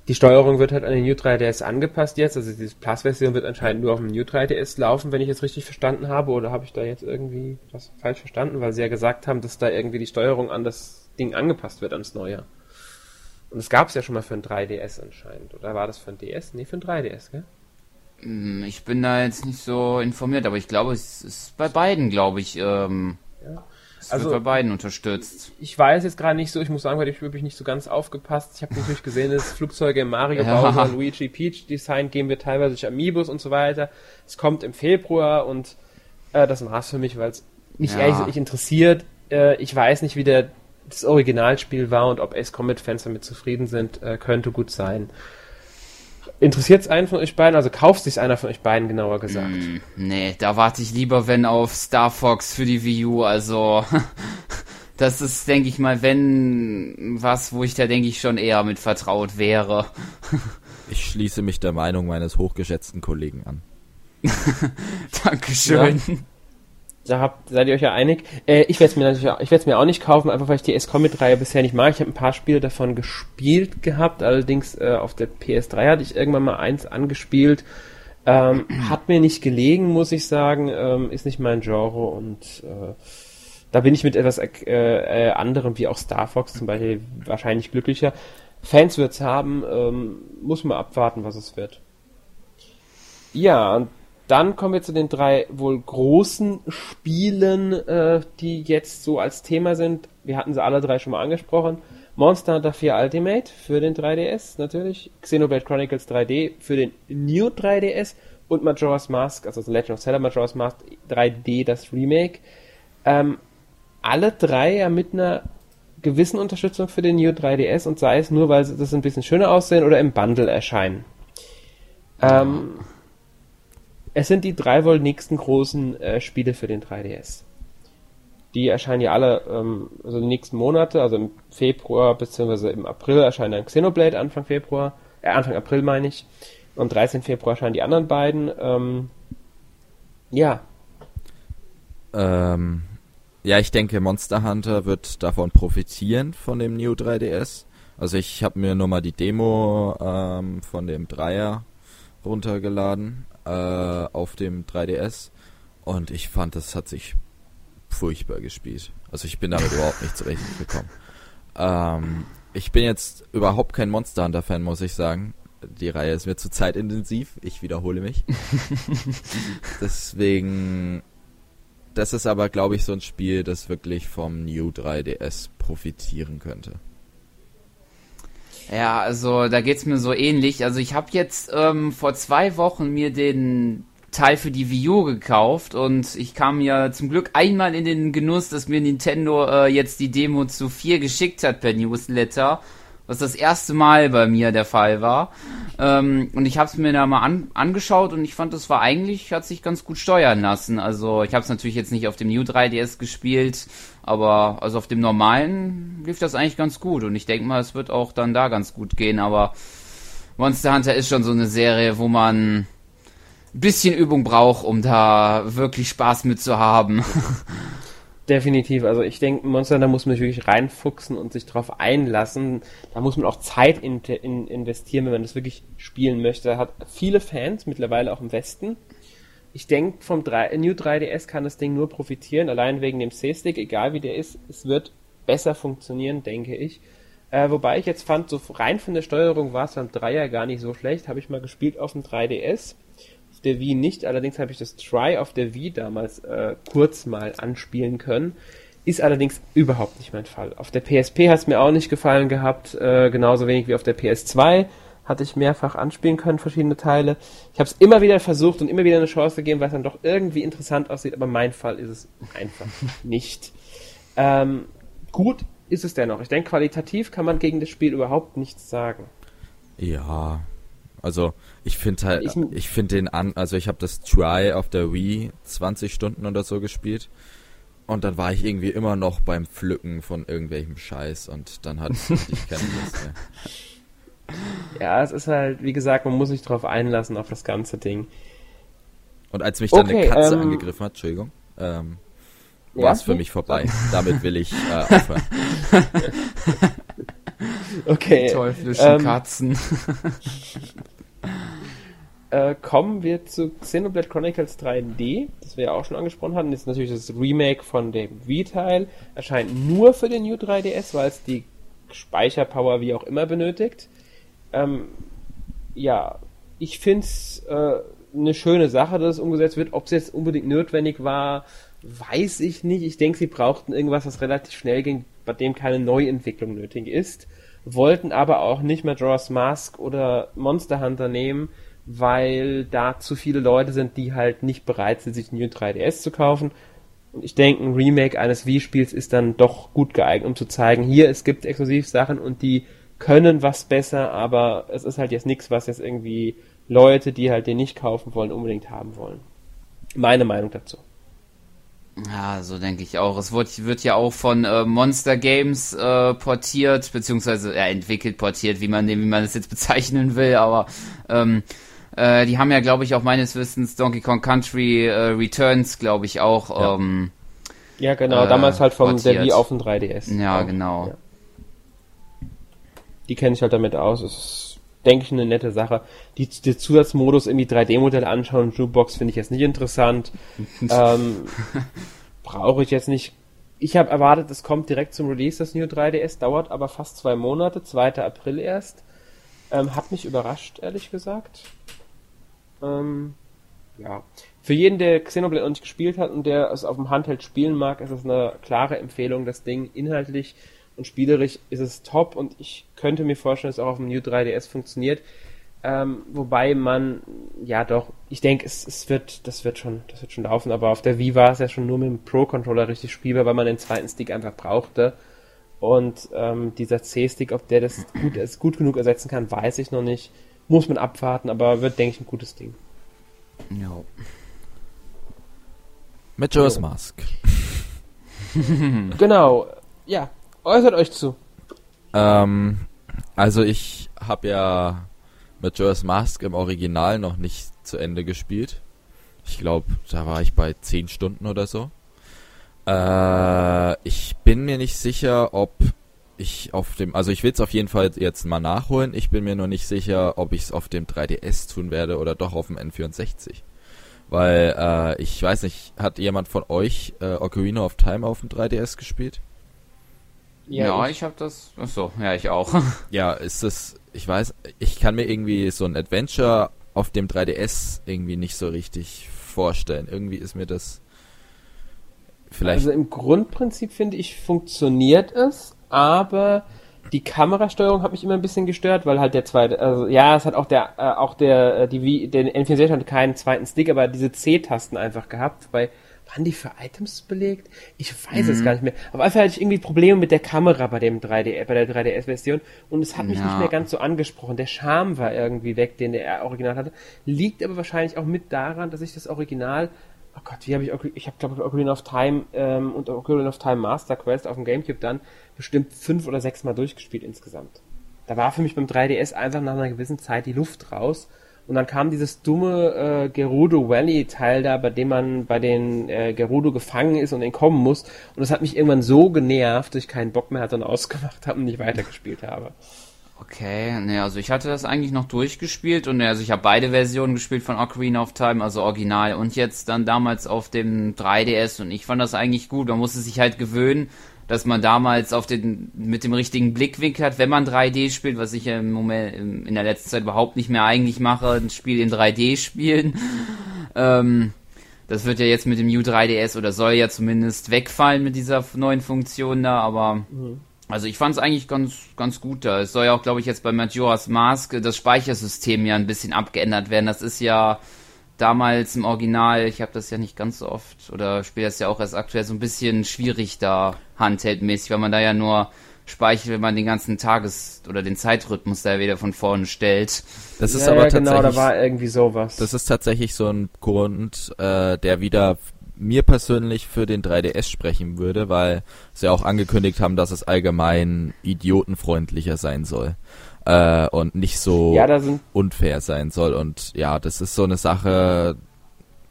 die Steuerung wird halt an den New 3DS angepasst jetzt. Also diese Plus-Version wird anscheinend nur auf dem New 3DS laufen, wenn ich es richtig verstanden habe. Oder habe ich da jetzt irgendwie was falsch verstanden? Weil sie ja gesagt haben, dass da irgendwie die Steuerung an das Ding angepasst wird, ans Neue. Und das gab es ja schon mal für ein 3DS anscheinend. Oder war das für ein DS? Nee, für ein 3DS, gell? Hm, Ich bin da jetzt nicht so informiert, aber ich glaube, es ist bei beiden, glaube ich, ähm, Es Also- wird bei beiden unterstützt. Ich weiß jetzt gerade nicht so, ich muss sagen, weil ich wirklich nicht so ganz aufgepasst. Ich habe natürlich gesehen, dass Flugzeuge im Mario Ja. Bowser, Luigi Peach Design geben wir teilweise durch Amiibos und so weiter. Es kommt im Februar und äh, das war's für mich, weil es mich Ja. ehrlich nicht interessiert. Äh, ich weiß nicht, wie der das Originalspiel war und ob Ace Combat Fans damit zufrieden sind, äh, könnte gut sein. Interessiert es einen von euch beiden? Also kauft sich einer von euch beiden, genauer gesagt. Hm, nee, da warte ich lieber, wenn auf Star Fox für die Wii U, also [LAUGHS] das ist, denke ich mal, wenn was, wo ich da, denke ich, schon eher mit vertraut wäre. [LAUGHS] Ich schließe mich der Meinung meines hochgeschätzten Kollegen an. [LAUGHS] Dankeschön. Da habt, seid ihr euch ja einig. Äh, ich werde es mir natürlich, auch- ich werde es mir auch nicht kaufen, einfach weil ich die S-Comic-Reihe bisher nicht mag. Ich habe ein paar Spiele davon gespielt gehabt, allerdings äh, auf der PS3 hatte ich irgendwann mal eins angespielt. Ähm, [CLEARS THROAT] hat mir nicht gelegen, muss ich sagen, ähm, ist nicht mein Genre und äh, da bin ich mit etwas äh, äh, anderem, wie auch Star Fox zum Beispiel, wahrscheinlich glücklicher. Fans wird's haben, ähm, muss man abwarten, was es wird. Ja, und dann kommen wir zu den drei wohl großen Spielen, äh, die jetzt so als Thema sind. Wir hatten sie alle drei schon mal angesprochen. Monster Hunter 4 Ultimate für den 3DS natürlich, Xenoblade Chronicles 3D für den New 3DS und Majora's Mask, also Legend of Zelda Majora's Mask 3D, das Remake. Ähm, alle drei ja mit einer gewissen Unterstützung für den New 3DS und sei es nur, weil sie das ein bisschen schöner aussehen oder im Bundle erscheinen. Ähm, es sind die drei wohl nächsten großen äh, Spiele für den 3DS. Die erscheinen ja alle, ähm, also die nächsten Monate, also im Februar bzw. im April erscheint dann Xenoblade Anfang Februar, äh, Anfang April meine ich. Und 13. Februar erscheinen die anderen beiden. Ähm, ja, Ähm, ja, ich denke, Monster Hunter wird davon profitieren, von dem New 3DS. Also ich habe mir nur mal die Demo ähm, von dem Dreier runtergeladen äh, auf dem 3DS und ich fand, das hat sich furchtbar gespielt. Also ich bin damit [LAUGHS] überhaupt nicht zurechtgekommen. Ähm, ich bin jetzt überhaupt kein Monster Hunter Fan, muss ich sagen. Die Reihe ist mir zu zeitintensiv. Ich wiederhole mich. [LAUGHS] Deswegen das ist aber, glaube ich, so ein Spiel, das wirklich vom New 3DS profitieren könnte. Ja, also da geht's mir so ähnlich. Also ich habe jetzt ähm, vor zwei Wochen mir den Teil für die Wii U gekauft und ich kam ja zum Glück einmal in den Genuss, dass mir Nintendo äh, jetzt die Demo zu 4 geschickt hat per Newsletter. Was das erste Mal bei mir der Fall war. Ähm, und ich habe es mir da mal an, angeschaut und ich fand, das war eigentlich, hat sich ganz gut steuern lassen. Also ich habe es natürlich jetzt nicht auf dem New 3DS gespielt, aber also auf dem normalen lief das eigentlich ganz gut. Und ich denke mal, es wird auch dann da ganz gut gehen. Aber Monster Hunter ist schon so eine Serie, wo man ein bisschen Übung braucht, um da wirklich Spaß mit zu haben. [LAUGHS] Definitiv. Also ich denke, Monster da muss man sich wirklich reinfuchsen und sich drauf einlassen. Da muss man auch Zeit in, in, investieren, wenn man das wirklich spielen möchte. Hat viele Fans, mittlerweile auch im Westen. Ich denke, vom 3, New 3DS kann das Ding nur profitieren, allein wegen dem C-Stick, egal wie der ist. Es wird besser funktionieren, denke ich. Äh, wobei ich jetzt fand, so rein von der Steuerung war es beim Dreier gar nicht so schlecht. Habe ich mal gespielt auf dem 3DS der Wii nicht, allerdings habe ich das Try auf der Wii damals äh, kurz mal anspielen können. Ist allerdings überhaupt nicht mein Fall. Auf der PSP hat es mir auch nicht gefallen gehabt, äh, genauso wenig wie auf der PS2 hatte ich mehrfach anspielen können, verschiedene Teile. Ich habe es immer wieder versucht und immer wieder eine Chance gegeben, weil es dann doch irgendwie interessant aussieht, aber mein Fall ist es einfach [LAUGHS] nicht. Ähm, gut ist es dennoch. Ich denke, qualitativ kann man gegen das Spiel überhaupt nichts sagen. Ja, also ich finde halt, ich, ich finde den an, also ich habe das Try auf der Wii 20 Stunden oder so gespielt und dann war ich irgendwie immer noch beim Pflücken von irgendwelchem Scheiß und dann hatte ich keine [LAUGHS] Lust mehr. Ja, es ist halt, wie gesagt, man muss sich drauf einlassen auf das ganze Ding. Und als mich dann okay, eine Katze ähm, angegriffen hat, Entschuldigung, ähm, war es für mich vorbei. Damit will ich äh, [LAUGHS] aufhören. okay. Teuflischen ähm, Katzen. [LAUGHS] äh, kommen wir zu Xenoblade Chronicles 3D, das wir ja auch schon angesprochen hatten. Das ist natürlich das Remake von dem Wii-Teil. Erscheint nur für den New 3DS, weil es die Speicherpower wie auch immer benötigt. Ähm, ja, ich finde es äh, eine schöne Sache, dass es umgesetzt wird. Ob es jetzt unbedingt notwendig war, weiß ich nicht. Ich denke, sie brauchten irgendwas, was relativ schnell ging, bei dem keine Neuentwicklung nötig ist. Wollten aber auch nicht mehr Draws Mask oder Monster Hunter nehmen, weil da zu viele Leute sind, die halt nicht bereit sind, sich New 3DS zu kaufen. Und ich denke, ein Remake eines Wii-Spiels ist dann doch gut geeignet, um zu zeigen, hier, es gibt Exklusivsachen und die können was besser, aber es ist halt jetzt nichts, was jetzt irgendwie Leute, die halt den nicht kaufen wollen, unbedingt haben wollen. Meine Meinung dazu. Ja, so denke ich auch. Es wird, wird ja auch von äh, Monster Games äh, portiert, beziehungsweise ja, entwickelt, portiert, wie man, wie man es jetzt bezeichnen will, aber ähm, äh, die haben ja, glaube ich, auch meines Wissens Donkey Kong Country äh, Returns, glaube ich, auch. Ja. Ähm, ja, genau, damals halt vom portiert. der Wii auf dem 3DS. Ja, auch. genau. Ja. Die kenne ich halt damit aus. Es ist, denke ich, eine nette Sache. Die, der Zusatzmodus, irgendwie 3D-Modelle anschauen, Jukebox finde ich jetzt nicht interessant. [LAUGHS] ähm, Brauche ich jetzt nicht. Ich habe erwartet, es kommt direkt zum Release, das New 3DS, dauert aber fast zwei Monate, 2. April erst. Ähm, hat mich überrascht, ehrlich gesagt. Ähm, ja. Für jeden, der Xenoblade noch nicht gespielt hat und der es auf dem Handheld spielen mag, ist es eine klare Empfehlung. Das Ding inhaltlich und spielerisch ist es top und ich könnte mir vorstellen, dass es auch auf dem New 3DS funktioniert. Ähm, wobei man, ja doch, ich denke, es, es wird, das wird schon, das wird schon laufen, aber auf der Wii war es ja schon nur mit dem Pro-Controller richtig spielbar, weil man den zweiten Stick einfach brauchte. Und ähm, dieser C-Stick, ob der das gut, es gut genug ersetzen kann, weiß ich noch nicht. Muss man abwarten, aber wird, denke ich, ein gutes Ding. Ja. Majora's Mask. [LAUGHS] genau. Ja, äußert euch zu. Ähm, also ich habe ja Majora's Mask im Original noch nicht zu Ende gespielt. Ich glaube, da war ich bei 10 Stunden oder so. Äh, ich bin mir nicht sicher, ob ich auf dem, also ich will es auf jeden Fall jetzt mal nachholen. Ich bin mir nur nicht sicher, ob ich es auf dem 3DS tun werde oder doch auf dem N64. Weil, äh, ich weiß nicht, hat jemand von euch äh, Ocarina of Time auf dem 3DS gespielt? Ja, ja ich, ich habe das. Achso, ja, ich auch. [LAUGHS] ja, ist das, ich weiß, ich kann mir irgendwie so ein Adventure auf dem 3DS irgendwie nicht so richtig vorstellen. Irgendwie ist mir das vielleicht. Also im Grundprinzip finde ich, funktioniert es, aber die Kamerasteuerung hat mich immer ein bisschen gestört, weil halt der zweite, also ja, es hat auch der, äh, auch der, äh, die, der N64 hatte keinen zweiten Stick, aber diese C-Tasten einfach gehabt. Bei waren die für Items belegt? Ich weiß es gar nicht mehr. Auf jeden Fall hatte ich irgendwie Probleme mit der Kamera bei dem 3D, bei der 3DS-Version und es hat mich Ja. nicht mehr ganz so angesprochen. Der Charme war irgendwie weg, den der Original hatte. Liegt aber wahrscheinlich auch mit daran, dass ich das Original Oh Gott, wie habe ich ich habe glaube ich Ocarina of Time ähm, und Ocarina of Time Master Quest auf dem Gamecube dann bestimmt fünf oder sechs Mal durchgespielt insgesamt. Da war für mich beim 3DS einfach nach einer gewissen Zeit die Luft raus und dann kam dieses dumme äh, Gerudo Valley Teil da, bei dem man bei den äh, Gerudo gefangen ist und entkommen muss und das hat mich irgendwann so genervt, dass ich keinen Bock mehr hatte und [LAUGHS] ausgemacht habe und nicht weitergespielt habe. Okay, ne, also ich hatte das eigentlich noch durchgespielt und also ich habe beide Versionen gespielt von Ocarina of Time, also Original und jetzt dann damals auf dem 3DS und ich fand das eigentlich gut. Man musste sich halt gewöhnen, dass man damals auf den mit dem richtigen Blickwinkel hat, wenn man 3D spielt, was ich im Moment in der letzten Zeit überhaupt nicht mehr eigentlich mache, ein Spiel in 3D spielen. [LAUGHS] ähm, das wird ja jetzt mit dem New 3DS oder soll ja zumindest wegfallen mit dieser neuen Funktion da, aber also ich fand es eigentlich ganz, ganz gut da. Es soll ja auch, glaube ich, jetzt bei Majora's Mask das Speichersystem ja ein bisschen abgeändert werden. Das ist ja damals im Original, ich habe das ja nicht ganz so oft oder spiele das ja auch erst aktuell so ein bisschen schwierig da handheldmäßig, weil man da ja nur speichert, wenn man den ganzen Tages- oder den Zeitrhythmus da wieder von vorne stellt. Das ist ja, aber ja, genau, tatsächlich da war irgendwie sowas. Das ist tatsächlich so ein Grund, äh, der wieder mir persönlich für den 3DS sprechen würde, weil sie auch angekündigt haben, dass es allgemein idiotenfreundlicher sein soll äh, und nicht so ja, unfair sein soll. Und ja, das ist so eine Sache,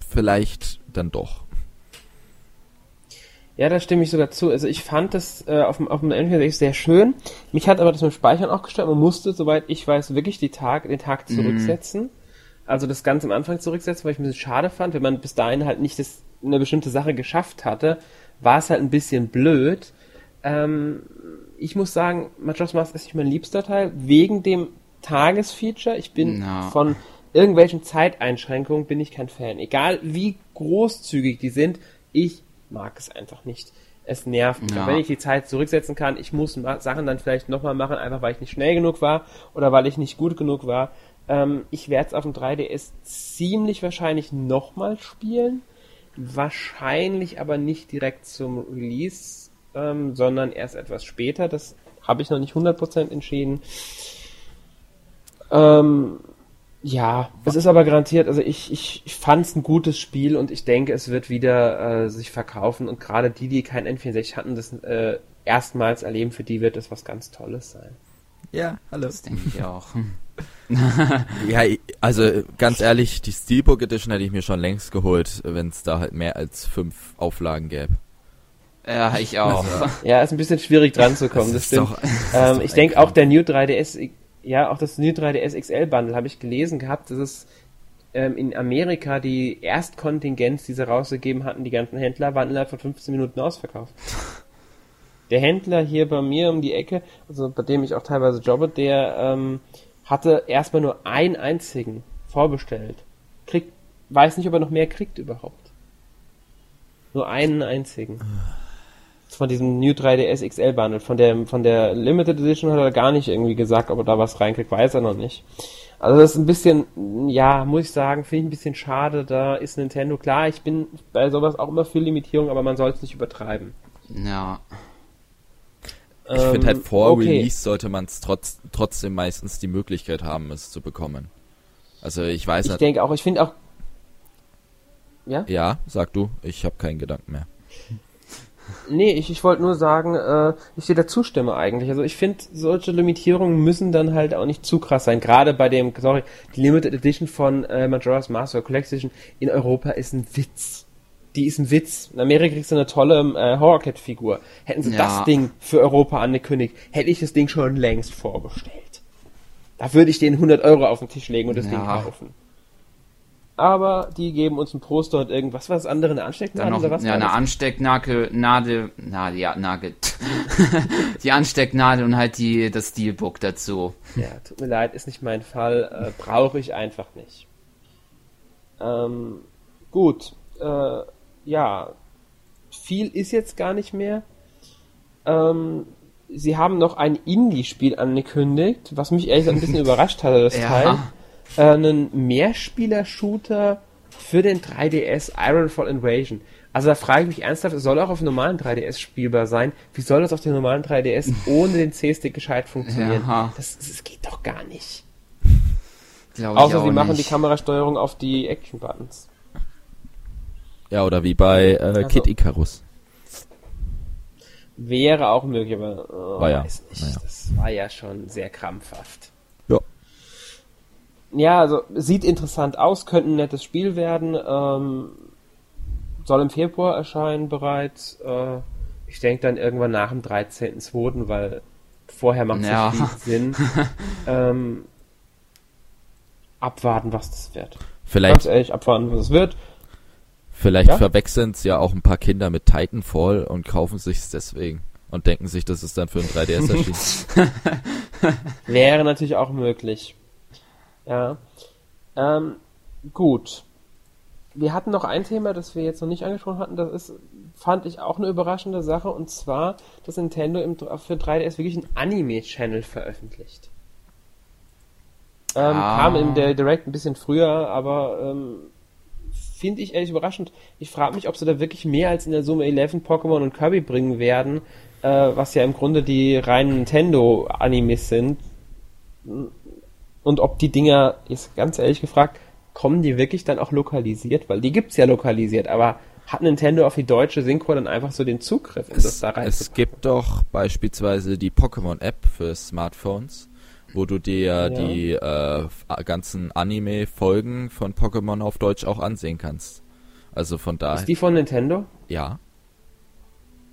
vielleicht dann doch. Ja, da stimme ich sogar zu. Also ich fand das äh, auf dem, auf dem N64 sehr schön. Mich hat aber das mit dem Speichern auch gestört. Man musste, soweit ich weiß, wirklich die Tag, den Tag zurücksetzen. Also das ganz am Anfang zurücksetzen, weil ich ein bisschen schade fand, wenn man bis dahin halt nicht das, eine bestimmte Sache geschafft hatte, war es halt ein bisschen blöd. Ähm, ich muss sagen, Majora's Mask ist nicht mein liebster Teil, wegen dem Tagesfeature. Ich bin Na. von irgendwelchen Zeiteinschränkungen bin ich kein Fan. Egal wie großzügig die sind, ich mag es einfach nicht. Es nervt mich. Auch wenn ich die Zeit zurücksetzen kann, ich muss Sachen dann vielleicht nochmal machen, einfach weil ich nicht schnell genug war oder weil ich nicht gut genug war. Ähm, ich werde es auf dem 3DS ziemlich wahrscheinlich nochmal spielen. Wahrscheinlich aber nicht direkt zum Release, ähm, sondern erst etwas später. Das habe ich noch nicht 100% entschieden. Ähm, ja, es ist aber garantiert, also ich, ich, ich fand es ein gutes Spiel und ich denke, es wird wieder äh, sich verkaufen und gerade die, die kein N64 hatten, das äh, erstmals erleben, für die wird das was ganz Tolles sein. Ja, hallo. Das denke ich auch. [LAUGHS] Ja, also ganz ehrlich, die Steelbook Edition hätte ich mir schon längst geholt, wenn es da halt mehr als fünf Auflagen gäbe. Ja, ich auch. [LAUGHS] Ja, ist ein bisschen schwierig dran zu kommen, das, ist stimmt. doch- das ähm, ich denke auch der New 3DS, ja, auch das New 3DS XL Bundle habe ich gelesen gehabt, dass es ähm, in Amerika die Erstkontingenz, die sie rausgegeben hatten, die ganzen Händler, waren innerhalb von 15 Minuten ausverkauft. [LAUGHS] Der Händler hier bei mir um die Ecke, also bei dem ich auch teilweise jobbe, der ähm, hatte erstmal nur einen einzigen vorbestellt. Kriegt, weiß nicht, ob er noch mehr kriegt überhaupt. Nur einen einzigen. Von diesem New 3DS XL Bundle. Von der, von der Limited Edition hat er gar nicht irgendwie gesagt, ob er da was reinkriegt, weiß er noch nicht. Also das ist ein bisschen, ja, muss ich sagen, finde ich ein bisschen schade. Da ist Nintendo klar. Ich bin bei sowas auch immer für Limitierung, aber man soll es nicht übertreiben. Ja. Ich finde halt Ähm, vor okay. Release sollte man es trotz, trotzdem meistens die Möglichkeit haben, es zu bekommen. Also ich weiß Ich nicht. denke auch, ich finde auch. Ja? Ja, sag du, ich habe keinen Gedanken mehr. Nee, ich, ich wollte nur sagen, äh, ich dir da zustimme eigentlich. Also ich finde, solche Limitierungen müssen dann halt auch nicht zu krass sein. Gerade bei dem, sorry, die Limited Edition von äh, Majora's Collector's Edition in Europa ist ein Witz. Die ist ein Witz. In Amerika kriegst du eine tolle äh, Horrorcat-Figur. Hätten sie Ja. das Ding für Europa angekündigt, hätte ich das Ding schon längst vorbestellt. Da würde ich den 100 Euro auf den Tisch legen und das Ding Ja. kaufen. Aber die geben uns ein Poster und irgendwas. Was war das andere? Eine Anstecknadel noch oder was? ja, eine? Anstecknadel, Nadel, Nadel, ja, Nagel. [LAUGHS] die Anstecknadel und halt die, das Steelbook dazu. Ja, tut mir leid, ist nicht mein Fall. Äh, Brauche ich einfach nicht. Ähm, gut. Äh, ja. Viel ist jetzt gar nicht mehr. Ähm, sie haben noch ein Indie-Spiel angekündigt, was mich ehrlich gesagt ein bisschen [LAUGHS] überrascht hatte, das Ja. Teil. Äh, einen Mehrspieler-Shooter für den 3DS Ironfall Invasion. Also da frage ich mich ernsthaft, es soll auch auf dem normalen 3DS spielbar sein. Wie soll das auf dem normalen 3DS [LAUGHS] ohne den C-Stick gescheit funktionieren? Ja. Das, das geht doch gar nicht. Glaube ich Außer sie machen nicht. die Kamerasteuerung auf die Action-Buttons. Ja, oder wie bei äh, Also- Kid Icarus. Wäre auch möglich, aber oh, War ja. weiß nicht. War ja. Das war ja schon sehr krampfhaft. Ja. Ja, also sieht interessant aus, könnte ein nettes Spiel werden. Ähm, soll im Februar erscheinen bereits. Äh, ich denke dann irgendwann nach dem 13.02., weil vorher macht es Ja. nicht viel Sinn. [LAUGHS] ähm, abwarten, was das wird. Ganz Vielleicht, ehrlich, abwarten, was es wird. Vielleicht Ja? verwechseln es ja auch ein paar Kinder mit Titanfall und kaufen sich's deswegen. Und denken sich, das ist dann für ein 3DS erschienen. [LAUGHS] Wäre natürlich auch möglich. Ja. Ähm, gut. Wir hatten noch ein Thema, das wir jetzt noch nicht angesprochen hatten. Das ist, fand ich auch eine überraschende Sache. Und zwar, dass Nintendo im, für 3DS wirklich einen Anime-Channel veröffentlicht. Ähm, Ah. Kam in der Direct ein bisschen früher, aber ähm, finde ich ehrlich überraschend. Ich frage mich, ob sie da wirklich mehr als in der Summe 11 Pokémon und Kirby bringen werden, äh, was ja im Grunde die reinen Nintendo-Animes sind. Und ob die Dinger, jetzt ganz ehrlich gefragt, kommen die wirklich dann auch lokalisiert? Weil die gibt's ja lokalisiert, aber hat Nintendo auf die deutsche Synchro dann einfach so den Zugriff, um das es, da rein es gibt doch beispielsweise die Pokémon-App für Smartphones, wo du dir Ja. die äh, ganzen Anime-Folgen von Pokémon auf Deutsch auch ansehen kannst. Also von daher, Ist die von Nintendo? ja.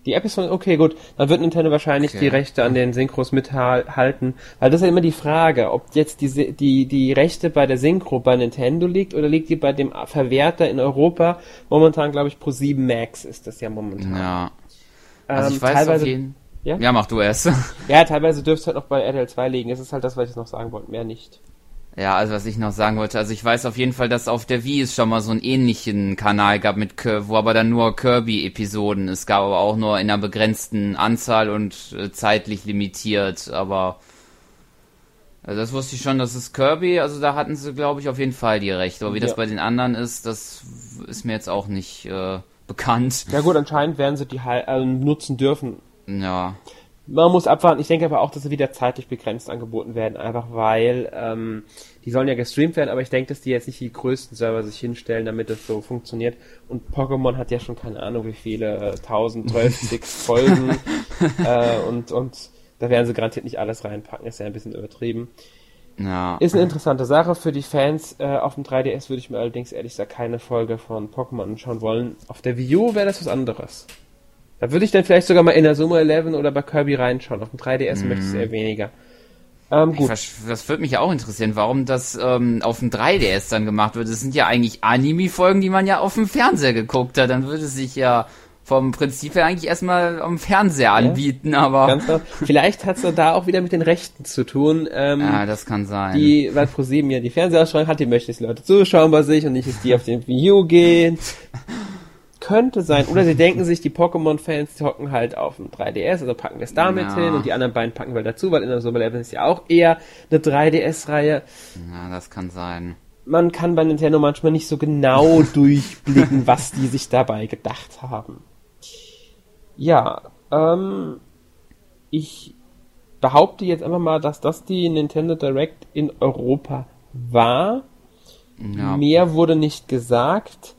Die App ist von, okay, gut, dann wird Nintendo wahrscheinlich Okay. die Rechte an den Synchros mithalten, weil das ist ja immer die Frage, ob jetzt die, die, die Rechte bei der Synchro bei Nintendo liegt oder liegt die bei dem Verwerter in Europa, momentan glaube ich Pro 7 Max ist das ja momentan. Ja. Also Ähm, ich weiß teilweise, auf jeden Ja? Ja, mach du es. [LAUGHS] ja, teilweise dürfte es halt noch bei RTL 2 liegen, das ist halt das, was ich noch sagen wollte, mehr nicht. Ja, also was ich noch sagen wollte, also ich weiß auf jeden Fall, dass auf der Wii es schon mal so einen ähnlichen Kanal gab mit wo aber dann nur Kirby-Episoden. Es gab aber auch nur in einer begrenzten Anzahl und äh, zeitlich limitiert, aber also das wusste ich schon, das ist Kirby, also da hatten sie, glaube ich, auf jeden Fall die Rechte. Aber wie das Ja. bei den anderen ist, das ist mir jetzt auch nicht äh, bekannt. Ja gut, anscheinend werden sie die hal- äh, nutzen dürfen. Ja. Man muss abwarten. Ich denke aber auch, dass sie wieder zeitlich begrenzt angeboten werden, einfach weil ähm, die sollen ja gestreamt werden, aber ich denke, dass die jetzt nicht die größten Server sich hinstellen, damit das so funktioniert. Und Pokémon hat ja schon keine Ahnung, wie viele äh, 1000, 12 [LAUGHS] Folgen äh, und und da werden sie garantiert nicht alles reinpacken. Ist ja ein bisschen übertrieben. Ja. Ist eine interessante Sache für die Fans. Äh, auf dem 3DS würde ich mir allerdings ehrlich gesagt keine Folge von Pokémon anschauen wollen. Auf der Wii U wäre das was anderes. Da würde ich dann vielleicht sogar mal in der Summe 11 oder bei Kirby reinschauen. Auf dem 3DS möchte ich es eher weniger. Ähm, gut. Das würde mich auch interessieren, warum das ähm, auf dem 3DS dann gemacht wird. Das sind ja eigentlich Anime-Folgen, die man ja auf dem Fernseher geguckt hat. Dann würde es sich ja vom Prinzip her eigentlich erstmal am Fernseher anbieten, aber Ganz genau. Vielleicht hat es da auch wieder mit den Rechten zu tun. Ähm, ja, das kann sein. die, weil ProSieben ja die Fernsehausstrahlung hat, die möchte, dass die Leute zuschauen bei sich und nicht, dass die auf den Wii U gehen. [LAUGHS] Könnte sein. Oder sie denken sich, die Pokémon-Fans, die hocken halt auf dem 3DS, also packen wir es damit Ja. hin und die anderen beiden packen wir dazu, weil in der Summe 11 ist ja auch eher eine 3DS-Reihe. ja, das kann sein. Man kann bei Nintendo manchmal nicht so genau [LAUGHS] durchblicken, was die sich dabei gedacht haben. Ja, ähm, ich behaupte jetzt einfach mal, dass das die Nintendo Direct in Europa war. Ja. Mehr wurde nicht gesagt.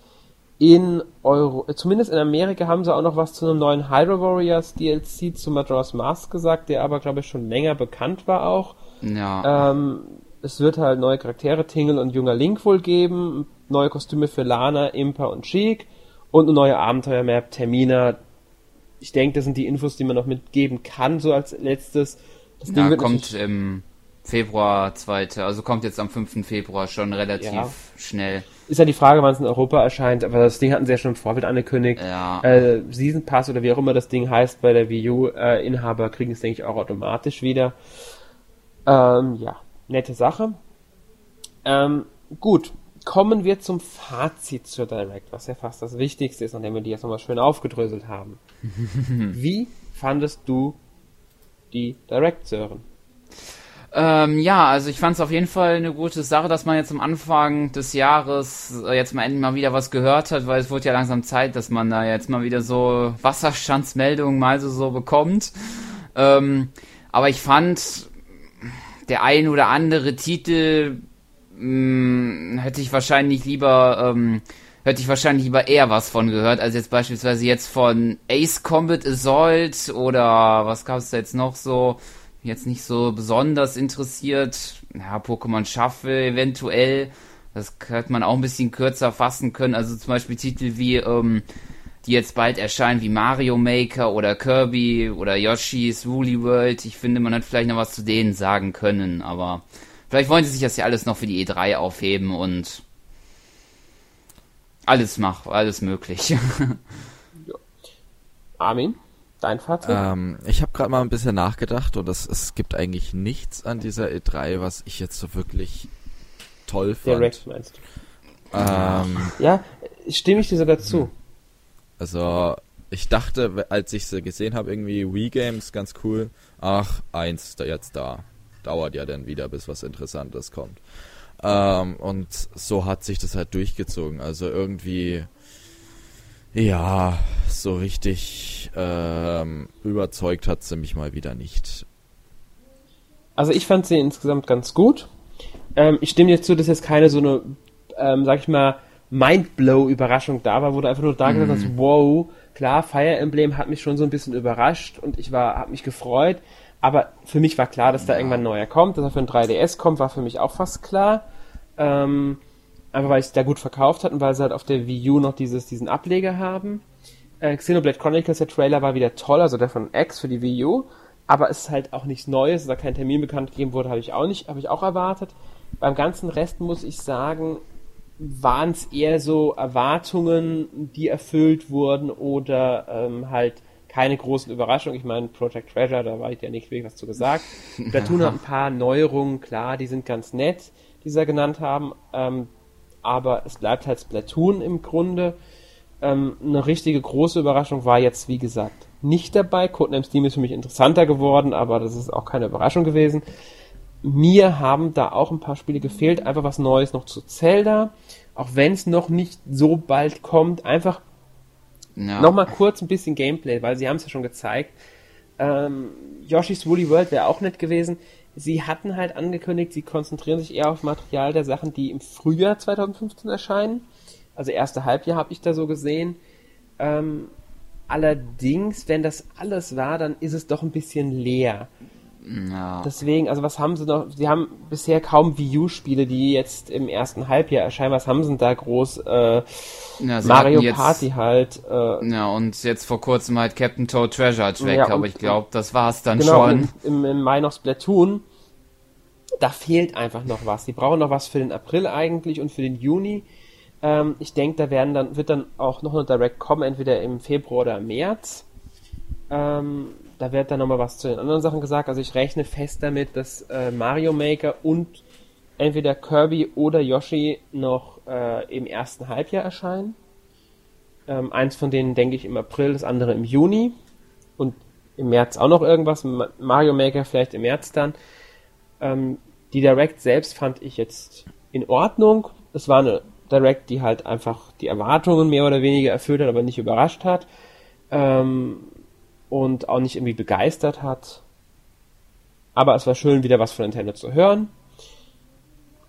In Euro, zumindest in Amerika haben sie auch noch was zu einem neuen Hydro Warriors DLC zu Majora's Mask gesagt, der aber glaube ich schon länger bekannt war auch. Ja. Ähm, es wird halt neue Charaktere, Tingle und junger Link wohl geben, neue Kostüme für Lana, Impa und Sheik und eine neue Abenteuermap, Termina. Ich denke, das sind die Infos, die man noch mitgeben kann, so als letztes. Das ja, wird kommt im Februar zweite, also kommt jetzt am 5. Februar schon relativ Ja. schnell. ist ja die Frage, wann es in Europa erscheint, aber das Ding hatten sie ja schon im Vorfeld angekündigt. Ja. Äh, Season Pass oder wie auch immer das Ding heißt bei der Wii U, äh, kriegen es, denke ich, auch automatisch wieder. Ähm, ja, nette Sache. Ähm, gut, kommen wir zum Fazit zur Direct, was ja fast das Wichtigste ist, nachdem wir die jetzt nochmal schön aufgedröselt haben. [LAUGHS] Wie fandest du die Direct, Sören? Ähm, ja, also ich fand es auf jeden Fall eine gute Sache, dass man jetzt am Anfang des Jahres äh, jetzt mal endlich mal wieder was gehört hat, weil es wurde ja langsam Zeit, dass man da jetzt mal wieder so Wasserstandsmeldungen mal so, so bekommt. Ähm, aber ich fand, der ein oder andere Titel mh, hm, hätte ich wahrscheinlich lieber, ähm, hätte ich wahrscheinlich lieber eher was von gehört, als jetzt beispielsweise jetzt von Ace Combat Assault oder was gab es da jetzt noch so jetzt nicht so besonders interessiert. Ja, Pokémon Shuffle eventuell. Das hätte man auch ein bisschen kürzer fassen können. Also zum Beispiel Titel wie, ähm, die jetzt bald erscheinen, wie Mario Maker oder Kirby oder Yoshi's Woolly World. Ich finde, man hat vielleicht noch was zu denen sagen können, aber vielleicht wollen sie sich das ja alles noch für die E3 aufheben und alles mach, alles möglich. [LAUGHS] ja. Armin? Dein Fazit? Ähm, ich habe gerade mal ein bisschen nachgedacht und es, es gibt eigentlich nichts an dieser E3, was ich jetzt so wirklich toll fand. Direct meinst du? Ähm, ja, stimme ich dir sogar zu. Also, ich dachte, als ich sie gesehen habe, irgendwie Wii Games ganz cool. Ach, eins da jetzt da. Dauert ja dann wieder, bis was Interessantes kommt. Ähm, und so hat sich das halt durchgezogen. Also irgendwie ja, so richtig ähm, überzeugt hat sie mich mal wieder nicht. Also ich fand sie insgesamt ganz gut. Ähm, ich stimme dir zu, dass jetzt keine so eine, ähm, sag ich mal, Mindblow-Überraschung da war, wo du einfach nur da gesagt hast, mhm. wow, klar, Fire Emblem hat mich schon so ein bisschen überrascht und ich war, hab mich gefreut, aber für mich war klar, dass da irgendwann ein neuer kommt, dass er für ein 3DS kommt, war für mich auch fast klar. Ähm, Einfach weil es da gut verkauft hat und weil sie halt auf der Wii U noch dieses, diesen Ableger haben. Äh, Xenoblade Chronicles, der Trailer war wieder toll, also der von X für die Wii U. Aber es ist halt auch nichts Neues, da kein Termin bekannt gegeben wurde, habe ich auch nicht, habe ich auch erwartet. Beim ganzen Rest muss ich sagen, waren es eher so Erwartungen, die erfüllt wurden oder ähm, halt keine großen Überraschungen. Ich meine, Project Treasure, da war ich ja nicht wirklich was zu gesagt. [LAUGHS] Platoon hat ein paar Neuerungen, klar, die sind ganz nett, die sie genannt haben. Ähm, aber es bleibt halt Splatoon im Grunde. Ähm, eine richtige große Überraschung war jetzt, wie gesagt, nicht dabei. Codename Steam ist für mich interessanter geworden, aber das ist auch keine Überraschung gewesen. Mir haben da auch ein paar Spiele gefehlt, einfach was Neues noch zu Zelda, auch wenn es noch nicht so bald kommt, einfach ja. nochmal kurz ein bisschen Gameplay, weil sie haben es ja schon gezeigt. Ähm, Yoshi's Woolly World wäre auch nett gewesen sie hatten halt angekündigt, sie konzentrieren sich eher auf Material der Sachen, die im Frühjahr 2015 erscheinen. Also erste Halbjahr habe ich da so gesehen. Ähm, allerdings, wenn das alles war, dann ist es doch ein bisschen leer. Ja. Deswegen, also was haben sie noch? Sie haben bisher kaum Wii U-Spiele, die jetzt im ersten Halbjahr erscheinen. Was haben sie denn da groß? Äh, ja, Mario jetzt, Party halt. Äh, ja, und jetzt vor kurzem halt Captain Toad Treasure Track, ja, aber ich glaube, das war's dann genau, schon. Im, Im Mai noch Splatoon. Da fehlt einfach noch was. Die brauchen noch was für den April eigentlich und für den Juni. Ähm, ich denke, da werden dann, wird dann auch noch eine Direct kommen, entweder im Februar oder im März. Ähm, da wird dann nochmal was zu den anderen Sachen gesagt. Also ich rechne fest damit, dass äh, Mario Maker und entweder Kirby oder Yoshi noch äh, im ersten Halbjahr erscheinen. Ähm, eins von denen denke ich im April, das andere im Juni. Und im März auch noch irgendwas. Mario Maker vielleicht im März dann. Ähm, die Direct selbst fand ich jetzt in Ordnung. Es war eine Direct, die halt einfach die Erwartungen mehr oder weniger erfüllt hat, aber nicht überrascht hat. Ähm, und auch nicht irgendwie begeistert hat. Aber es war schön, wieder was von Nintendo zu hören.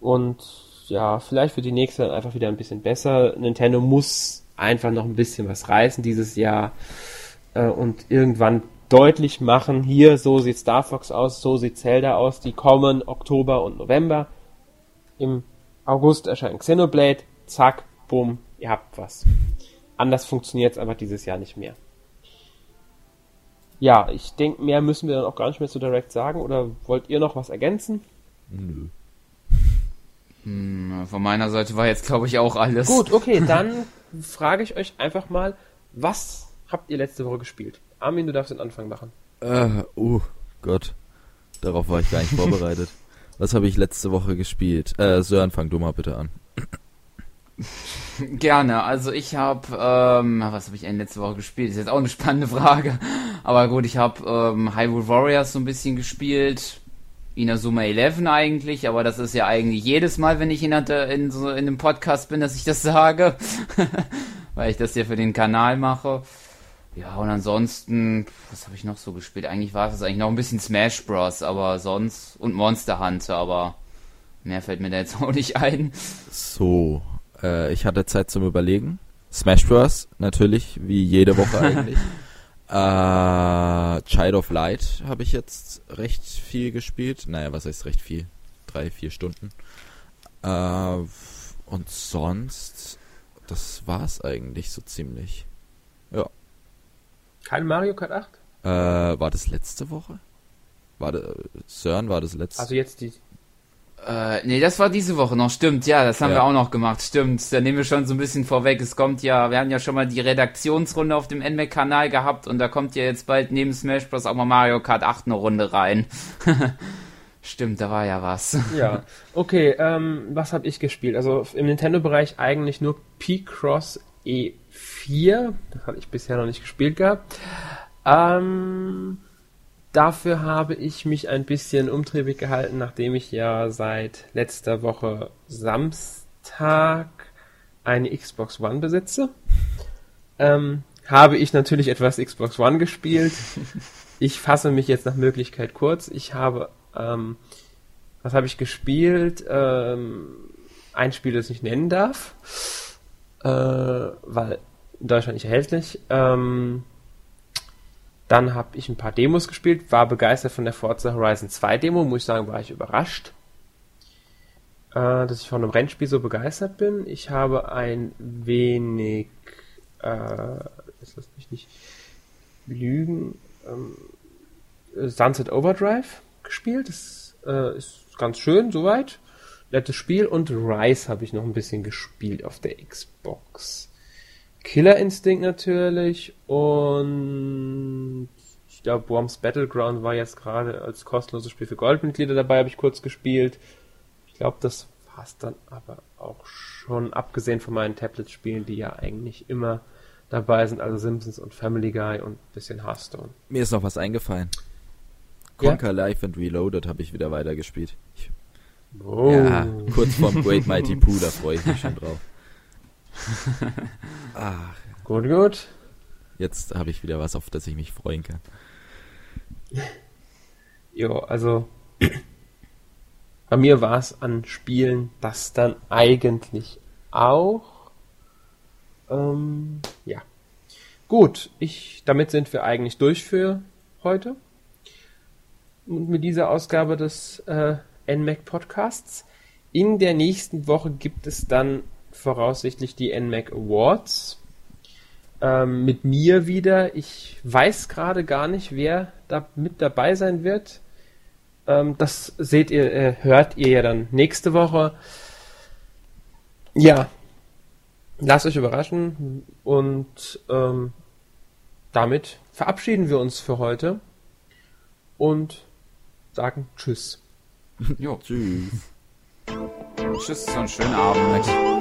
Und ja, vielleicht wird die nächste dann einfach wieder ein bisschen besser. Nintendo muss einfach noch ein bisschen was reißen dieses Jahr äh, und irgendwann deutlich machen, hier, so sieht Star Fox aus, so sieht Zelda aus, die kommen Oktober und November. Im August erscheint Xenoblade, zack, bumm, ihr habt was. Anders funktioniert es aber dieses Jahr nicht mehr ja, ich denke, mehr müssen wir dann auch gar nicht mehr zu Direct sagen. Oder wollt ihr noch was ergänzen? Nö. Hm, von meiner Seite war jetzt, glaube ich, auch alles. Gut, okay, [LAUGHS] dann frage ich euch einfach mal, was habt ihr letzte Woche gespielt? Armin, du darfst den Anfang machen. Äh, oh Gott. Darauf war ich gar nicht [LAUGHS] vorbereitet. Was habe ich letzte Woche gespielt? Äh, Sören, fang du mal bitte an. Gerne. Also ich habe, ähm, was habe ich denn letzte Woche gespielt? Ist jetzt auch eine spannende Frage. Aber gut, ich habe ähm, Hyrule Warriors so ein bisschen gespielt. Inazuma 11 eigentlich, aber das ist ja eigentlich jedes Mal, wenn ich in, in, so in einem Podcast bin, dass ich das sage, [LAUGHS] weil ich das ja für den Kanal mache. Ja, und ansonsten, was habe ich noch so gespielt? Eigentlich war es eigentlich noch ein bisschen Smash Bros, aber sonst und Monster Hunter, aber mehr fällt mir da jetzt [LAUGHS] auch nicht ein. So, äh, ich hatte Zeit zum Überlegen. Smash Bros. natürlich, wie jede Woche [LAUGHS] eigentlich. äh, Child of Light habe ich jetzt recht viel gespielt. Naja, was heißt recht viel? Drei, vier Stunden. Äh, und sonst, das war's eigentlich so ziemlich. Ja. Kein Mario Kart 8? Äh, war das letzte Woche? War das, CERN war das letzte? Also jetzt die. Äh, nee, das war diese Woche noch, stimmt, ja, das haben ja. wir auch noch gemacht, stimmt. Da nehmen wir schon so ein bisschen vorweg. Es kommt ja, wir haben ja schon mal die Redaktionsrunde auf dem NMAC-Kanal gehabt und da kommt ja jetzt bald neben Smash Bros. auch mal Mario Kart 8 eine Runde rein. [LAUGHS] Stimmt, da war ja was. Ja, [LAUGHS] okay, ähm, was habe ich gespielt? Also im Nintendo-Bereich eigentlich nur P-Cross E 4. Das hatte ich bisher noch nicht gespielt gehabt. Ähm, dafür habe ich mich ein bisschen umtriebig gehalten, nachdem ich ja seit letzter Woche Samstag eine Xbox One besitze. Ähm, habe ich natürlich etwas Xbox One gespielt. [LAUGHS] Ich fasse mich jetzt nach Möglichkeit kurz. Ich habe, ähm, was habe ich gespielt? Ähm, ein Spiel, das ich nennen darf, äh, weil in Deutschland nicht erhältlich. Ähm, dann habe ich ein paar Demos gespielt, war begeistert von der Forza Horizon 2 Demo, muss ich sagen, war ich überrascht, äh, dass ich von einem Rennspiel so begeistert bin. Ich habe ein wenig, äh, lass mich nicht lügen, ähm, Sunset Overdrive gespielt. Das äh, ist ganz schön, soweit. Nettes Spiel. Und Rise habe ich noch ein bisschen gespielt auf der Xbox. Killer Instinct natürlich und ich glaube Worms Battleground war jetzt gerade als kostenloses Spiel für Goldmitglieder dabei, habe ich kurz gespielt. Ich glaube, das war es dann aber auch schon, abgesehen von meinen Tablet-Spielen, die ja eigentlich immer dabei sind, also Simpsons und Family Guy und ein bisschen Hearthstone. Mir ist noch was eingefallen. Conquer ja? Life and Reloaded habe ich wieder weitergespielt. Ich, oh. Ja, kurz vorm Great Mighty Pooh, da freue ich mich schon drauf. Ach. [LAUGHS] Gut, gut. Jetzt habe ich wieder was, auf das ich mich freuen kann. Jo, also bei mir war es an Spielen das dann eigentlich auch. Ähm, ja. Gut, ich, damit sind wir eigentlich durch für heute. Und mit dieser Ausgabe des äh, NMAC Podcasts. In der nächsten Woche gibt es dann voraussichtlich die NMAC Awards. Ähm, mit mir wieder. Ich weiß gerade gar nicht, wer da mit dabei sein wird. Ähm, das seht ihr, äh, hört ihr ja dann nächste Woche. Ja, lasst euch überraschen und ähm, damit verabschieden wir uns für heute und sagen Tschüss. [LAUGHS] Jo. Tschüss. Tschüss und schönen Abend.